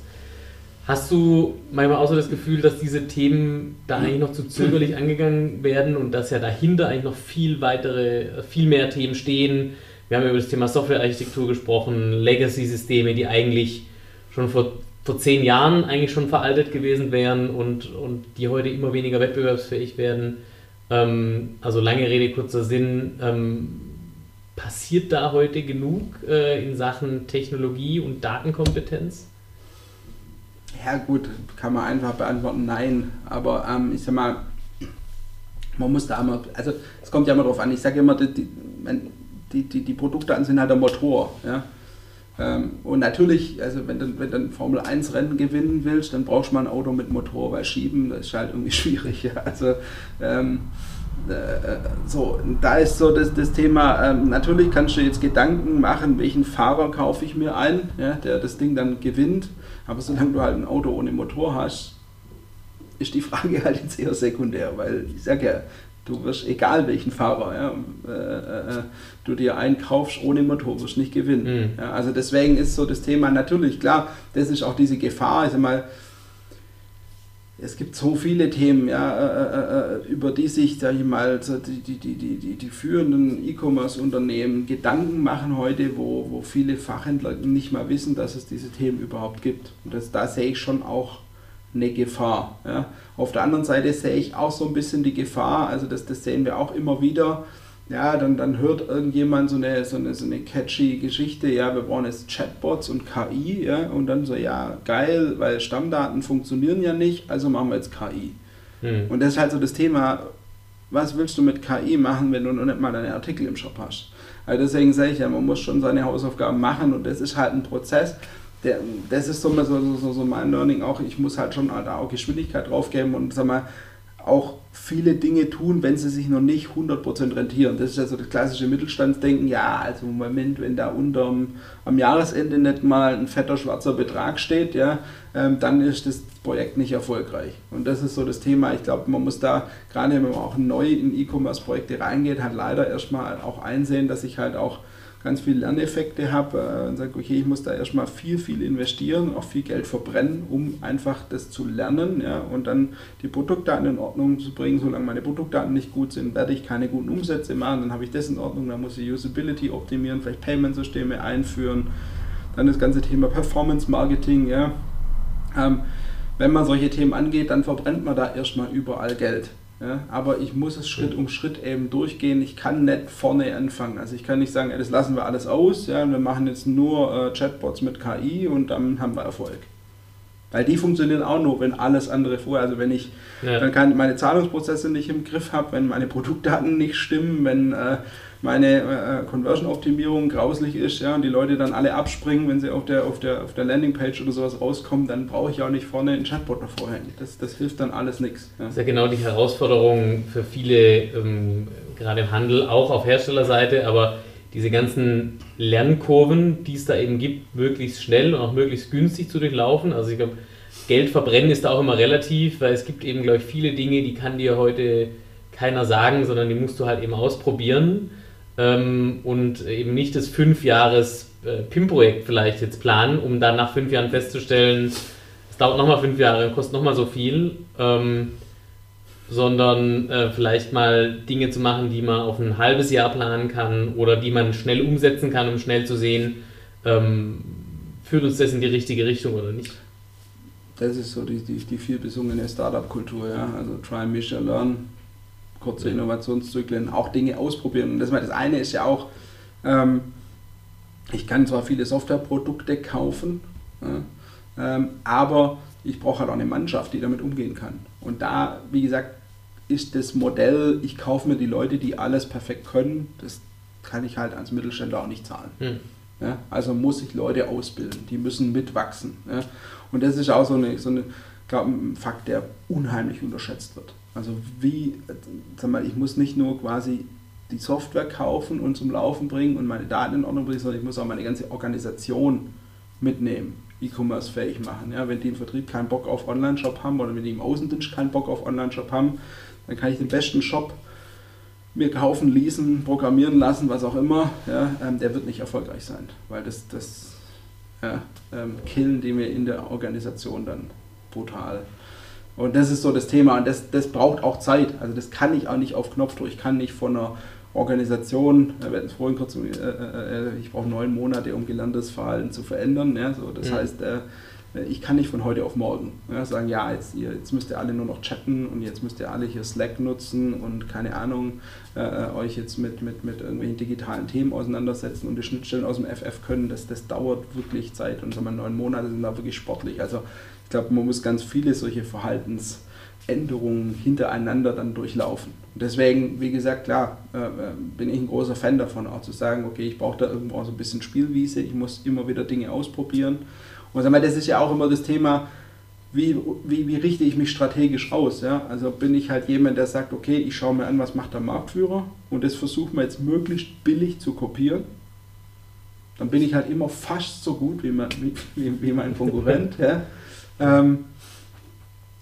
Hast du manchmal auch so das Gefühl, dass diese Themen da eigentlich noch zu zögerlich angegangen werden und dass ja dahinter eigentlich noch viel weitere, viel mehr Themen stehen? Wir haben über das Thema Softwarearchitektur gesprochen, Legacy-Systeme, die eigentlich schon vor, vor zehn Jahren eigentlich schon veraltet gewesen wären und, und die heute immer weniger wettbewerbsfähig werden. Ähm, also lange Rede, kurzer Sinn. Ähm, passiert da heute genug äh, in Sachen Technologie und Datenkompetenz? Ja gut, kann man einfach beantworten, nein. Aber ähm, ich sag mal, man muss da immer, also es kommt ja immer drauf an, ich sage immer, die, die, die, die Produkte an sind halt der Motor. Ja? Ähm, und natürlich, also wenn du, wenn du ein Formel 1 Rennen gewinnen willst, dann brauchst du mal ein Auto mit Motor, weil Schieben, das ist halt irgendwie [LAUGHS] schwierig. Also ähm, äh, so, da ist so das, das Thema, ähm, natürlich kannst du jetzt Gedanken machen, welchen Fahrer kaufe ich mir ein, ja, der das Ding dann gewinnt. Aber solange du halt ein Auto ohne Motor hast, ist die Frage [LAUGHS] halt jetzt eher sekundär, weil ich sage ja, du wirst, egal welchen Fahrer ja, äh, äh, du dir einkaufst, ohne Motor wirst nicht gewinnen. Mhm. Ja, also deswegen ist so das Thema natürlich, klar, das ist auch diese Gefahr, ich sag mal, es gibt so viele Themen, ja, äh, äh, über die sich, sage ich mal, die, die, die, die, die führenden E-Commerce-Unternehmen Gedanken machen heute, wo, wo viele Fachhändler nicht mal wissen, dass es diese Themen überhaupt gibt. Und das, da sehe ich schon auch eine Gefahr. Ja. Auf der anderen Seite sehe ich auch so ein bisschen die Gefahr, also das, das sehen wir auch immer wieder, ja, dann, dann hört irgendjemand so eine, so, eine, so eine catchy Geschichte, ja, wir brauchen jetzt Chatbots und KI, ja, und dann so, ja, geil, weil Stammdaten funktionieren ja nicht, also machen wir jetzt KI. Hm. Und das ist halt so das Thema, was willst du mit KI machen, wenn du noch nicht mal deine Artikel im Shop hast? Also deswegen sage ich ja, man muss schon seine Hausaufgaben machen und das ist halt ein Prozess. Der, das ist so, so, so, so mein Learning auch, ich muss halt schon halt auch Geschwindigkeit draufgeben und sag mal, auch viele Dinge tun, wenn sie sich noch nicht 100% rentieren. Das ist ja so das klassische Mittelstandsdenken. Ja, also im Moment, wenn da unterm, am Jahresende nicht mal ein fetter schwarzer Betrag steht, ja, ähm, dann ist das Projekt nicht erfolgreich. Und das ist so das Thema. Ich glaube, man muss da, gerade wenn man auch neu in E-Commerce-Projekte reingeht, halt leider erstmal auch einsehen, dass ich halt auch ganz viele Lerneffekte habe äh, und sage, okay, ich muss da erstmal viel, viel investieren, auch viel Geld verbrennen, um einfach das zu lernen ja, und dann die Produktdaten in Ordnung zu bringen. Solange meine Produktdaten nicht gut sind, werde ich keine guten Umsätze machen, dann habe ich das in Ordnung, dann muss ich Usability optimieren, vielleicht Payment-Systeme einführen, dann das ganze Thema Performance-Marketing, ja. Ähm, wenn man solche Themen angeht, dann verbrennt man da erstmal überall Geld. Ja, aber ich muss es Schritt um Schritt eben durchgehen. Ich kann nicht vorne anfangen. Also ich kann nicht sagen, ey, das lassen wir alles aus. Ja, wir machen jetzt nur äh, Chatbots mit KI und dann haben wir Erfolg. Weil die funktionieren auch nur, wenn alles andere vorher, also wenn ich ja. dann kann meine Zahlungsprozesse nicht im Griff habe, wenn meine Produktdaten nicht stimmen, wenn äh, meine äh, Conversion-Optimierung grauslich ist, ja, und die Leute dann alle abspringen, wenn sie auf der, auf der, auf der Landingpage oder sowas rauskommen, dann brauche ich auch nicht vorne einen Chatbot davor hängen. Das, das hilft dann alles nichts. Ja. Das ist ja genau die Herausforderung für viele, ähm, gerade im Handel, auch auf Herstellerseite, aber diese ganzen Lernkurven, die es da eben gibt, möglichst schnell und auch möglichst günstig zu durchlaufen. Also ich glaube, Geld verbrennen ist da auch immer relativ, weil es gibt eben, glaube ich, viele Dinge, die kann dir heute keiner sagen, sondern die musst du halt eben ausprobieren ähm, und eben nicht das fünf Jahres äh, PIM-Projekt vielleicht jetzt planen, um dann nach fünf Jahren festzustellen, es dauert nochmal fünf Jahre, kostet nochmal so viel. Ähm, sondern äh, vielleicht mal Dinge zu machen, die man auf ein halbes Jahr planen kann oder die man schnell umsetzen kann, um schnell zu sehen, ähm, führt uns das in die richtige Richtung oder nicht. Das ist so die, die, die viel besungene Startup-Kultur, ja. Also try, measure, learn, kurze Innovationszyklen, auch Dinge ausprobieren. Und das, das eine ist ja auch, ähm, ich kann zwar viele Softwareprodukte kaufen, ja, ähm, aber ich brauche halt auch eine Mannschaft, die damit umgehen kann. Und da, wie gesagt, ist das Modell, ich kaufe mir die Leute, die alles perfekt können, das kann ich halt als Mittelständler auch nicht zahlen. Hm. Ja, also muss ich Leute ausbilden, die müssen mitwachsen. Ja. Und das ist auch so, eine, so eine, glaub, ein Fakt, der unheimlich unterschätzt wird. Also wie, sag mal, ich muss nicht nur quasi die Software kaufen und zum Laufen bringen und meine Daten in Ordnung bringen, sondern ich muss auch meine ganze Organisation mitnehmen. E-Commerce fähig machen. Ja, wenn die im Vertrieb keinen Bock auf Online-Shop haben oder wenn die im Außendienst keinen Bock auf Online-Shop haben, dann kann ich den besten Shop mir kaufen, leasen, programmieren lassen, was auch immer. Ja, ähm, der wird nicht erfolgreich sein, weil das, das ja, ähm, killen die mir in der Organisation dann brutal. Und das ist so das Thema und das, das braucht auch Zeit. Also das kann ich auch nicht auf Knopfdruck. Ich kann nicht von einer Organisation, wir hatten es vorhin kurz, äh, äh, äh, ich brauche neun Monate, um gelerntes Verhalten zu verändern. Ja, so, das mhm. heißt, ich kann nicht von heute auf morgen ja, sagen, ja, jetzt, ihr, jetzt müsst ihr alle nur noch chatten und jetzt müsst ihr alle hier Slack nutzen und keine Ahnung, äh, euch jetzt mit, mit, mit irgendwelchen digitalen Themen auseinandersetzen und die Schnittstellen aus dem FF können. Das, das dauert wirklich Zeit und sagen wir, neun Monate sind da wirklich sportlich. Also ich glaube, man muss ganz viele solche Verhaltens- Änderungen hintereinander dann durchlaufen. Und deswegen, wie gesagt, klar, äh, äh, bin ich ein großer Fan davon, auch zu sagen, okay, ich brauche da irgendwo so ein bisschen Spielwiese, ich muss immer wieder Dinge ausprobieren. Und sag mal, das ist ja auch immer das Thema, wie, wie, wie richte ich mich strategisch aus? Ja? Also bin ich halt jemand, der sagt, okay, ich schaue mir an, was macht der Marktführer und das versuchen wir jetzt möglichst billig zu kopieren. Dann bin ich halt immer fast so gut wie, mein, wie, wie mein Konkurrent. [LAUGHS] ja? Ähm,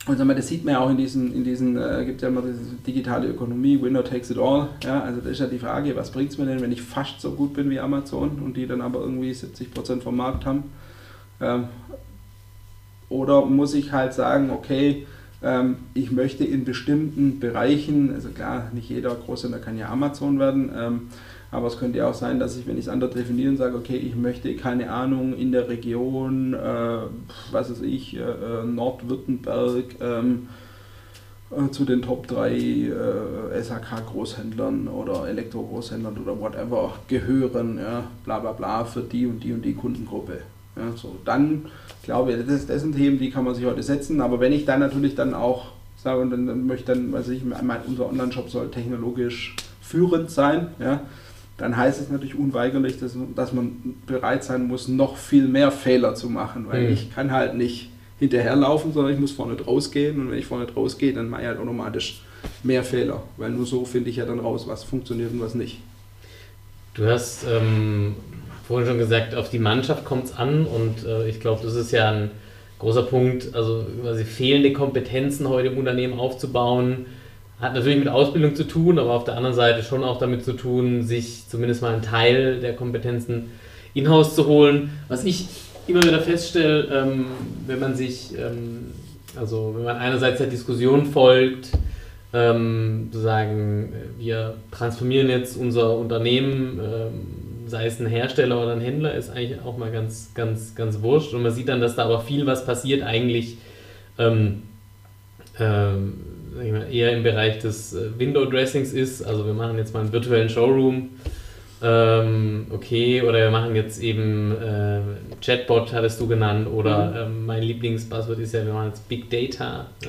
und sag mal, das sieht man ja auch in diesen, in diesen äh, gibt ja immer diese digitale Ökonomie, Winner takes it all. Ja, also das ist ja die Frage, was bringt es mir denn, wenn ich fast so gut bin wie Amazon und die dann aber irgendwie 70% vom Markt haben? Ähm, oder muss ich halt sagen, okay, ähm, ich möchte in bestimmten Bereichen, also klar, nicht jeder Großhändler kann ja Amazon werden, ähm, aber es könnte ja auch sein, dass ich, wenn ich es anders definieren sage, okay, ich möchte, keine Ahnung, in der Region, äh, was weiß ich, äh, äh Nordwürttemberg ähm, äh, zu den Top 3 äh, SHK-Großhändlern oder Elektro-Großhändlern oder whatever gehören, ja, bla bla bla, für die und die und die Kundengruppe. Ja, so, dann glaube ich, das, das sind Themen, die kann man sich heute setzen, aber wenn ich dann natürlich dann auch sage, und dann, dann möchte dann, weiß ich, mein, unser Online-Shop soll technologisch führend sein, ja, dann heißt es natürlich unweigerlich, dass, dass man bereit sein muss, noch viel mehr Fehler zu machen, weil mhm. ich kann halt nicht hinterherlaufen, sondern ich muss vorne rausgehen und wenn ich vorne rausgehe, dann mache ich halt automatisch mehr Fehler, weil nur so finde ich ja dann raus, was funktioniert und was nicht. Du hast ähm, vorhin schon gesagt, auf die Mannschaft kommt es an und äh, ich glaube, das ist ja ein großer Punkt, also quasi fehlende Kompetenzen heute im Unternehmen aufzubauen, hat natürlich mit Ausbildung zu tun, aber auf der anderen Seite schon auch damit zu tun, sich zumindest mal einen Teil der Kompetenzen in-house zu holen. Was ich immer wieder feststelle, ähm, wenn man sich, ähm, also wenn man einerseits der Diskussion folgt, ähm, sagen, wir transformieren jetzt unser Unternehmen, ähm, sei es ein Hersteller oder ein Händler, ist eigentlich auch mal ganz, ganz, ganz wurscht. Und man sieht dann, dass da aber viel was passiert eigentlich ähm, ähm, eher im Bereich des äh, Window Dressings ist. Also wir machen jetzt mal einen virtuellen Showroom. Ähm, okay, oder wir machen jetzt eben äh, Chatbot, hattest du genannt, oder mhm. ähm, mein Lieblingspasswort ist ja, wir machen jetzt Big Data. Äh,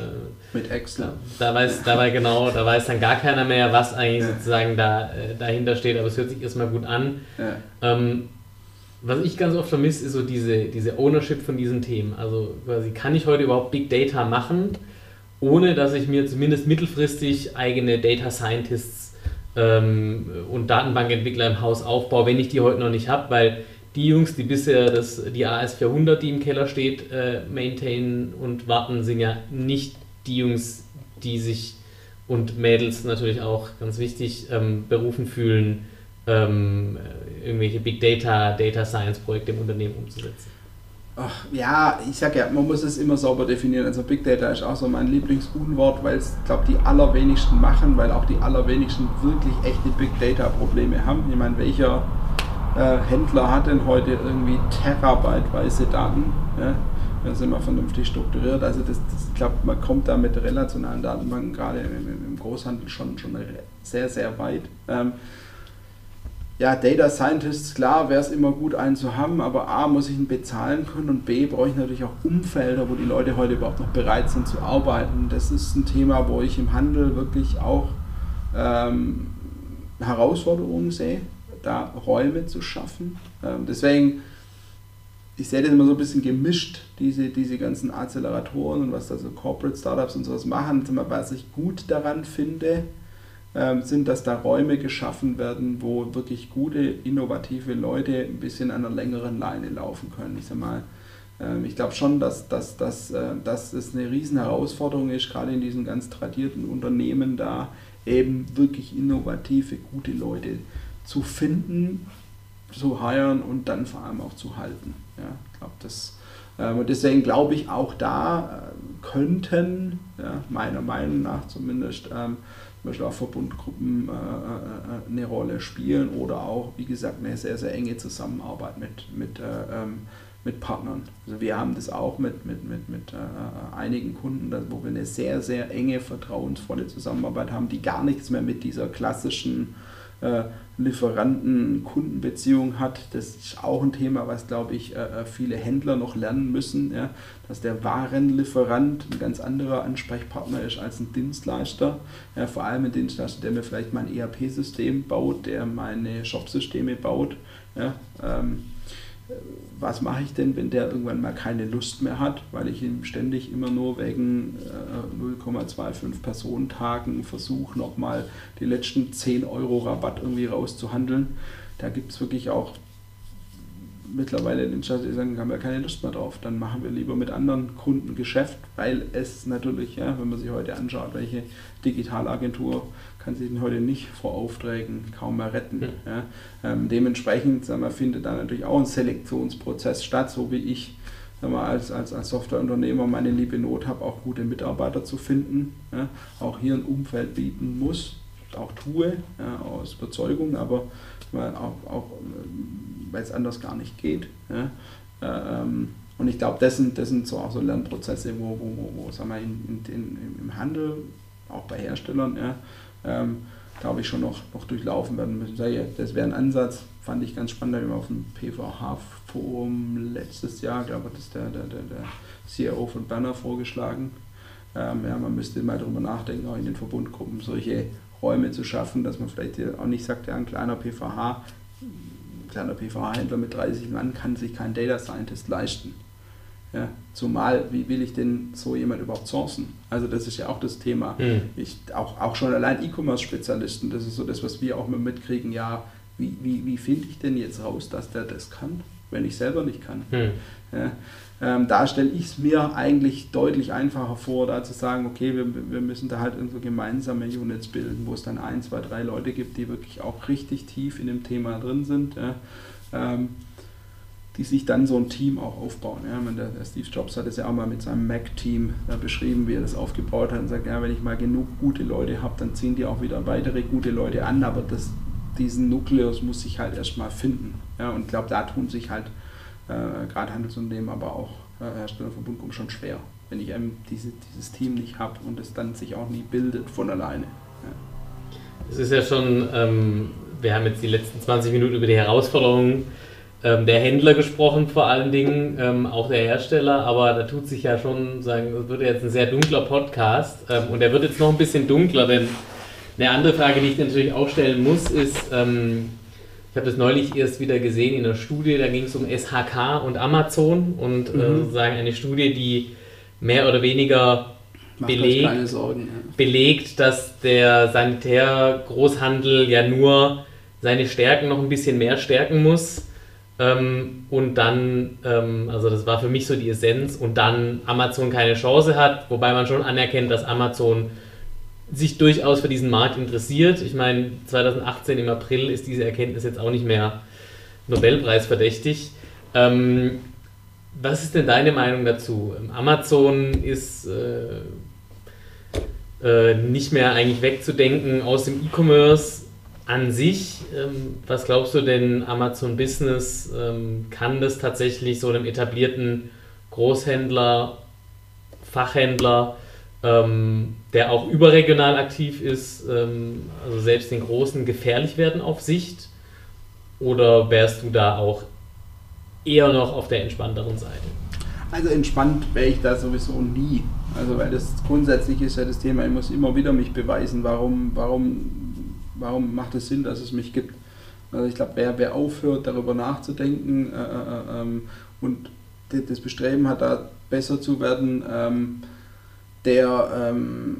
Mit Excel. Da, da weiß, dabei genau, da weiß dann gar keiner mehr, was eigentlich ja. sozusagen da, äh, dahinter steht, aber es hört sich erstmal gut an. Ja. Ähm, was ich ganz oft vermisse, ist so diese, diese Ownership von diesen Themen. Also quasi, kann ich heute überhaupt Big Data machen? ohne dass ich mir zumindest mittelfristig eigene Data Scientists ähm, und Datenbankentwickler im Haus aufbaue, wenn ich die heute noch nicht habe, weil die Jungs, die bisher das, die AS400, die im Keller steht, äh, maintainen und warten, sind ja nicht die Jungs, die sich und Mädels natürlich auch ganz wichtig ähm, berufen fühlen, ähm, irgendwelche Big Data, Data Science Projekte im Unternehmen umzusetzen. Ach, ja, ich sag ja, man muss es immer sauber definieren. Also Big Data ist auch so mein Lieblingsunwort, weil es, glaube die allerwenigsten machen, weil auch die allerwenigsten wirklich echte Big Data Probleme haben. Ich meine, welcher äh, Händler hat denn heute irgendwie terabyteweise Daten? Ja? Das ist immer vernünftig strukturiert. Also das, das ich glaube, man kommt da mit relationalen Datenbanken gerade im, im Großhandel schon, schon sehr, sehr weit. Ähm, ja, Data Scientists, klar, wäre es immer gut, einen zu haben, aber A, muss ich ihn bezahlen können und B, brauche ich natürlich auch Umfelder, wo die Leute heute überhaupt noch bereit sind zu arbeiten. Das ist ein Thema, wo ich im Handel wirklich auch ähm, Herausforderungen sehe, da Räume zu schaffen. Ähm, deswegen, ich sehe das immer so ein bisschen gemischt, diese, diese ganzen Acceleratoren und was da so Corporate Startups und sowas machen, was ich gut daran finde sind, dass da Räume geschaffen werden, wo wirklich gute, innovative Leute ein bisschen an einer längeren Leine laufen können. Ich sag mal, ähm, ich glaube schon, dass, dass, dass, äh, dass es eine riesen Herausforderung ist, gerade in diesen ganz tradierten Unternehmen da eben wirklich innovative, gute Leute zu finden, zu heiren und dann vor allem auch zu halten. Ja, ich das ähm, und deswegen glaube ich, auch da äh, könnten, ja, meiner Meinung nach zumindest, Beispiel auch Verbundgruppen äh, äh, äh, eine Rolle spielen oder auch, wie gesagt, eine sehr, sehr enge Zusammenarbeit mit, mit, äh, ähm, mit Partnern. Also wir haben das auch mit, mit, mit, mit äh, einigen Kunden, wo wir eine sehr, sehr enge, vertrauensvolle Zusammenarbeit haben, die gar nichts mehr mit dieser klassischen äh, Lieferanten-Kundenbeziehung hat. Das ist auch ein Thema, was, glaube ich, äh, äh, viele Händler noch lernen müssen, ja? dass der Warenlieferant ein ganz anderer Ansprechpartner ist als ein Dienstleister. Ja, vor allem ein Dienstleister, der mir vielleicht mein ERP-System baut, der meine Shop-Systeme baut. Ja? Ähm, was mache ich denn, wenn der irgendwann mal keine Lust mehr hat, weil ich ihm ständig immer nur wegen äh, 0,25 Personentagen versuche, nochmal die letzten 10 Euro Rabatt irgendwie rauszuhandeln. Da gibt es wirklich auch mittlerweile den Stadt, sagen, haben wir keine Lust mehr drauf. Dann machen wir lieber mit anderen Kunden Geschäft, weil es natürlich, ja, wenn man sich heute anschaut, welche Digitalagentur kann sich denn heute nicht vor Aufträgen kaum mehr retten. Mhm. Ja. Ähm, dementsprechend sagen wir, findet da natürlich auch ein Selektionsprozess statt, so wie ich sagen wir, als, als, als Softwareunternehmer meine liebe Not habe, auch gute Mitarbeiter zu finden, ja. auch hier ein Umfeld bieten muss, auch tue, ja, aus Überzeugung, aber auch, auch weil es anders gar nicht geht. Ja. Ähm, und ich glaube, das sind, das sind so auch so Lernprozesse, wo, wo, wo, wo sagen wir, in, in, in, im Handel, auch bei Herstellern, ja, ähm, glaube ich, schon noch, noch durchlaufen werden müssen. Das wäre ein Ansatz, fand ich ganz spannend, da wir auf dem PVH-Forum letztes Jahr, glaube ich, das der, der, der, der CIO von Banner vorgeschlagen. Ähm, ja, man müsste mal darüber nachdenken, auch in den Verbundgruppen solche Räume zu schaffen, dass man vielleicht auch nicht sagt, ja, ein kleiner PVH, ein kleiner PVH-Händler mit 30 Mann kann sich keinen Data Scientist leisten. Ja, zumal, wie will ich denn so jemand überhaupt sourcen? Also das ist ja auch das Thema. Mhm. Ich, auch, auch schon allein E-Commerce-Spezialisten, das ist so das, was wir auch mal mitkriegen, ja, wie, wie, wie finde ich denn jetzt raus, dass der das kann, wenn ich selber nicht kann? Mhm. Ja, ähm, da stelle ich es mir eigentlich deutlich einfacher vor, da zu sagen, okay, wir, wir müssen da halt irgendwo gemeinsame Units bilden, wo es dann ein, zwei, drei Leute gibt, die wirklich auch richtig tief in dem Thema drin sind. Ja. Ähm, die sich dann so ein Team auch aufbauen. Ja, der, der, Steve Jobs hat es ja auch mal mit seinem Mac-Team beschrieben, wie er das aufgebaut hat und sagt, ja, wenn ich mal genug gute Leute habe, dann ziehen die auch wieder weitere gute Leute an, aber das, diesen Nukleus muss ich halt erstmal finden. Ja, und ich glaube, da tun sich halt äh, gerade Handelsunternehmen, aber auch äh, Herstellerverbund kommt schon schwer, wenn ich eben diese, dieses Team nicht habe und es dann sich auch nie bildet von alleine. Es ist ja schon, ähm, wir haben jetzt die letzten 20 Minuten über die Herausforderungen ähm, der Händler gesprochen, vor allen Dingen, ähm, auch der Hersteller, aber da tut sich ja schon, sagen, das wird jetzt ein sehr dunkler Podcast ähm, und der wird jetzt noch ein bisschen dunkler, denn eine andere Frage, die ich natürlich auch stellen muss, ist, ähm, ich habe das neulich erst wieder gesehen in einer Studie, da ging es um SHK und Amazon und äh, mhm. sozusagen eine Studie, die mehr oder weniger belegt, Sorgen, ja. belegt, dass der Sanitärgroßhandel ja nur seine Stärken noch ein bisschen mehr stärken muss. Ähm, und dann, ähm, also das war für mich so die Essenz, und dann Amazon keine Chance hat, wobei man schon anerkennt, dass Amazon sich durchaus für diesen Markt interessiert. Ich meine, 2018 im April ist diese Erkenntnis jetzt auch nicht mehr Nobelpreisverdächtig. Ähm, was ist denn deine Meinung dazu? Amazon ist äh, äh, nicht mehr eigentlich wegzudenken aus dem E-Commerce an sich. Ähm, was glaubst du denn, Amazon Business, ähm, kann das tatsächlich so einem etablierten Großhändler, Fachhändler, ähm, der auch überregional aktiv ist, ähm, also selbst den Großen gefährlich werden auf Sicht? Oder wärst du da auch eher noch auf der entspannteren Seite? Also entspannt wäre ich da sowieso nie. Also weil das grundsätzlich ist ja das Thema, ich muss immer wieder mich beweisen, warum, warum, warum macht es Sinn, dass es mich gibt. Also ich glaube, wer, wer aufhört, darüber nachzudenken äh, äh, ähm, und das Bestreben hat, da besser zu werden, ähm, der ähm,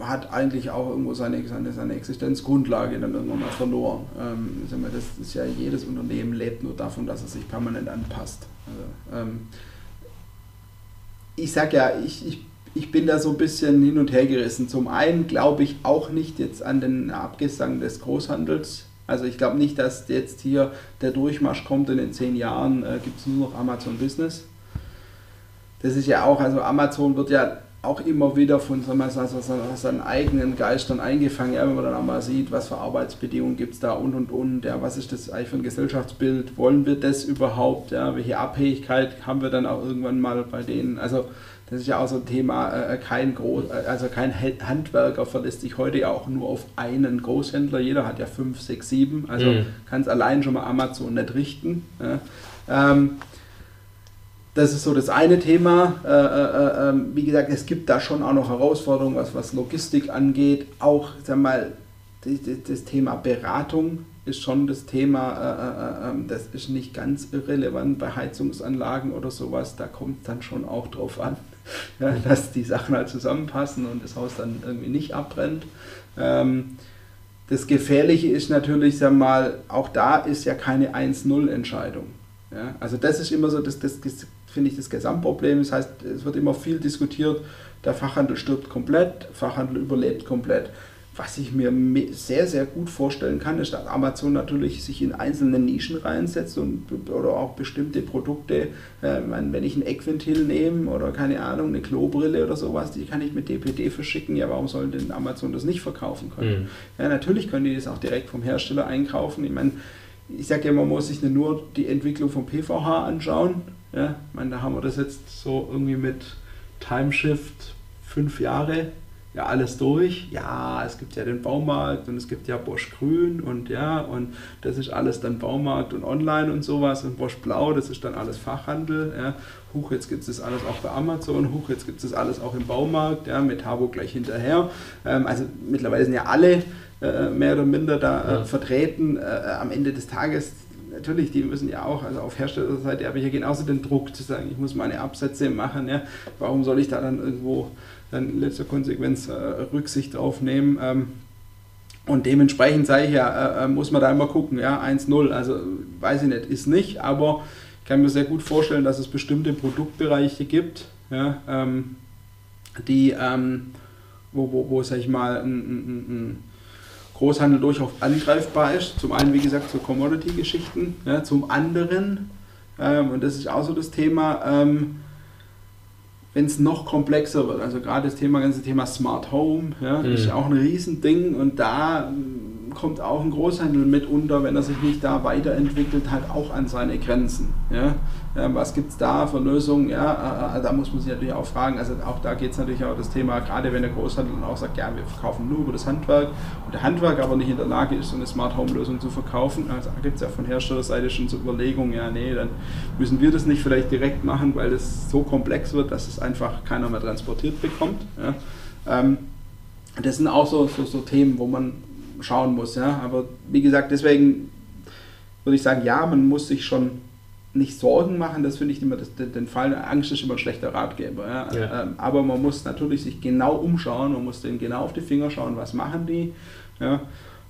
hat eigentlich auch irgendwo seine, seine, seine Existenzgrundlage dann irgendwann mal verloren. Ähm, das ist ja jedes Unternehmen lebt nur davon, dass es sich permanent anpasst. Also, ähm, ich sage ja, ich, ich, ich bin da so ein bisschen hin und her gerissen. Zum einen glaube ich auch nicht jetzt an den Abgesang des Großhandels. Also ich glaube nicht, dass jetzt hier der Durchmarsch kommt und in zehn Jahren äh, gibt es nur noch Amazon Business. Das ist ja auch, also Amazon wird ja auch immer wieder von also seinen eigenen Geistern eingefangen, ja, wenn man dann auch mal sieht, was für Arbeitsbedingungen gibt es da und und und, ja, was ist das eigentlich für ein Gesellschaftsbild, wollen wir das überhaupt, ja, welche Abhängigkeit haben wir dann auch irgendwann mal bei denen, also das ist ja auch so ein Thema, äh, kein Groß, äh, also kein Handwerker verlässt sich heute ja auch nur auf einen Großhändler, jeder hat ja fünf, sechs, sieben, also mhm. kann es allein schon mal Amazon nicht richten. Ja. Ähm, das ist so das eine Thema. Äh, äh, äh, ähm, wie gesagt, es gibt da schon auch noch Herausforderungen, was, was Logistik angeht. Auch, sag mal, die, das Thema Beratung ist schon das Thema, äh, äh, ähm, das ist nicht ganz irrelevant bei Heizungsanlagen oder sowas. Da kommt es dann schon auch drauf an, [LAUGHS] ja, dass die Sachen halt zusammenpassen und das Haus dann irgendwie nicht abbrennt. Ähm, das Gefährliche ist natürlich, sag mal, auch da ist ja keine 1-0-Entscheidung. Ja, also das ist immer so das, das, das finde ich, das Gesamtproblem. Das heißt, es wird immer viel diskutiert, der Fachhandel stirbt komplett, Fachhandel überlebt komplett. Was ich mir sehr, sehr gut vorstellen kann, ist, dass Amazon natürlich sich in einzelne Nischen reinsetzt und, oder auch bestimmte Produkte, äh, wenn ich ein Eckventil nehme oder keine Ahnung, eine Klobrille oder sowas, die kann ich mit DPD verschicken. Ja, warum soll denn Amazon das nicht verkaufen können? Mhm. Ja, natürlich können die das auch direkt vom Hersteller einkaufen. Ich meine, ich sage ja, man muss sich nur die Entwicklung vom PVH anschauen, ja, ich meine, da haben wir das jetzt so irgendwie mit Timeshift fünf Jahre, ja, alles durch. Ja, es gibt ja den Baumarkt und es gibt ja Bosch Grün und ja, und das ist alles dann Baumarkt und online und sowas und Bosch Blau, das ist dann alles Fachhandel. Ja. Huch, jetzt gibt es das alles auch bei Amazon, huch, jetzt gibt es das alles auch im Baumarkt, ja, mit Habo gleich hinterher. Ähm, also mittlerweile sind ja alle äh, mehr oder minder da äh, vertreten. Äh, am Ende des Tages natürlich, die müssen ja auch, also auf Herstellerseite habe ich ja genauso den Druck zu sagen, ich muss meine Absätze machen, ja, warum soll ich da dann irgendwo dann in letzter Konsequenz äh, Rücksicht drauf nehmen? Ähm, und dementsprechend sage ich ja, äh, äh muss man da immer gucken, ja, 1-0, also weiß ich nicht, ist nicht, aber ich kann mir sehr gut vorstellen, dass es bestimmte Produktbereiche gibt, ja, ähm, die, ähm, wo, wo, wo, sag ich mal, ein, ein, ein Großhandel durchaus angreifbar ist. Zum einen, wie gesagt, so Commodity-Geschichten, ja, zum anderen, ähm, und das ist auch so das Thema, ähm, wenn es noch komplexer wird, also gerade das Thema, ganze Thema Smart Home, ja, mhm. ist auch ein Riesending und da kommt auch ein Großhandel mitunter, wenn er sich nicht da weiterentwickelt, halt auch an seine Grenzen. Ja? Ähm, was gibt es da für Lösungen? Ja, äh, äh, da muss man sich natürlich auch fragen. Also auch da geht es natürlich auch das Thema, gerade wenn der Großhandel dann auch sagt, ja, wir verkaufen nur über das Handwerk und der Handwerk aber nicht in der Lage ist, so eine Smart Home Lösung zu verkaufen. Also da gibt es ja von Herstellerseite schon so Überlegungen, ja, nee, dann müssen wir das nicht vielleicht direkt machen, weil das so komplex wird, dass es einfach keiner mehr transportiert bekommt. Ja? Ähm, das sind auch so, so, so Themen, wo man schauen muss. Ja? Aber wie gesagt, deswegen würde ich sagen, ja, man muss sich schon nicht Sorgen machen, das finde ich immer das, den Fall. Angst ist immer ein schlechter Ratgeber. Ja? Ja. Ähm, aber man muss natürlich sich genau umschauen, man muss denen genau auf die Finger schauen, was machen die. Ja?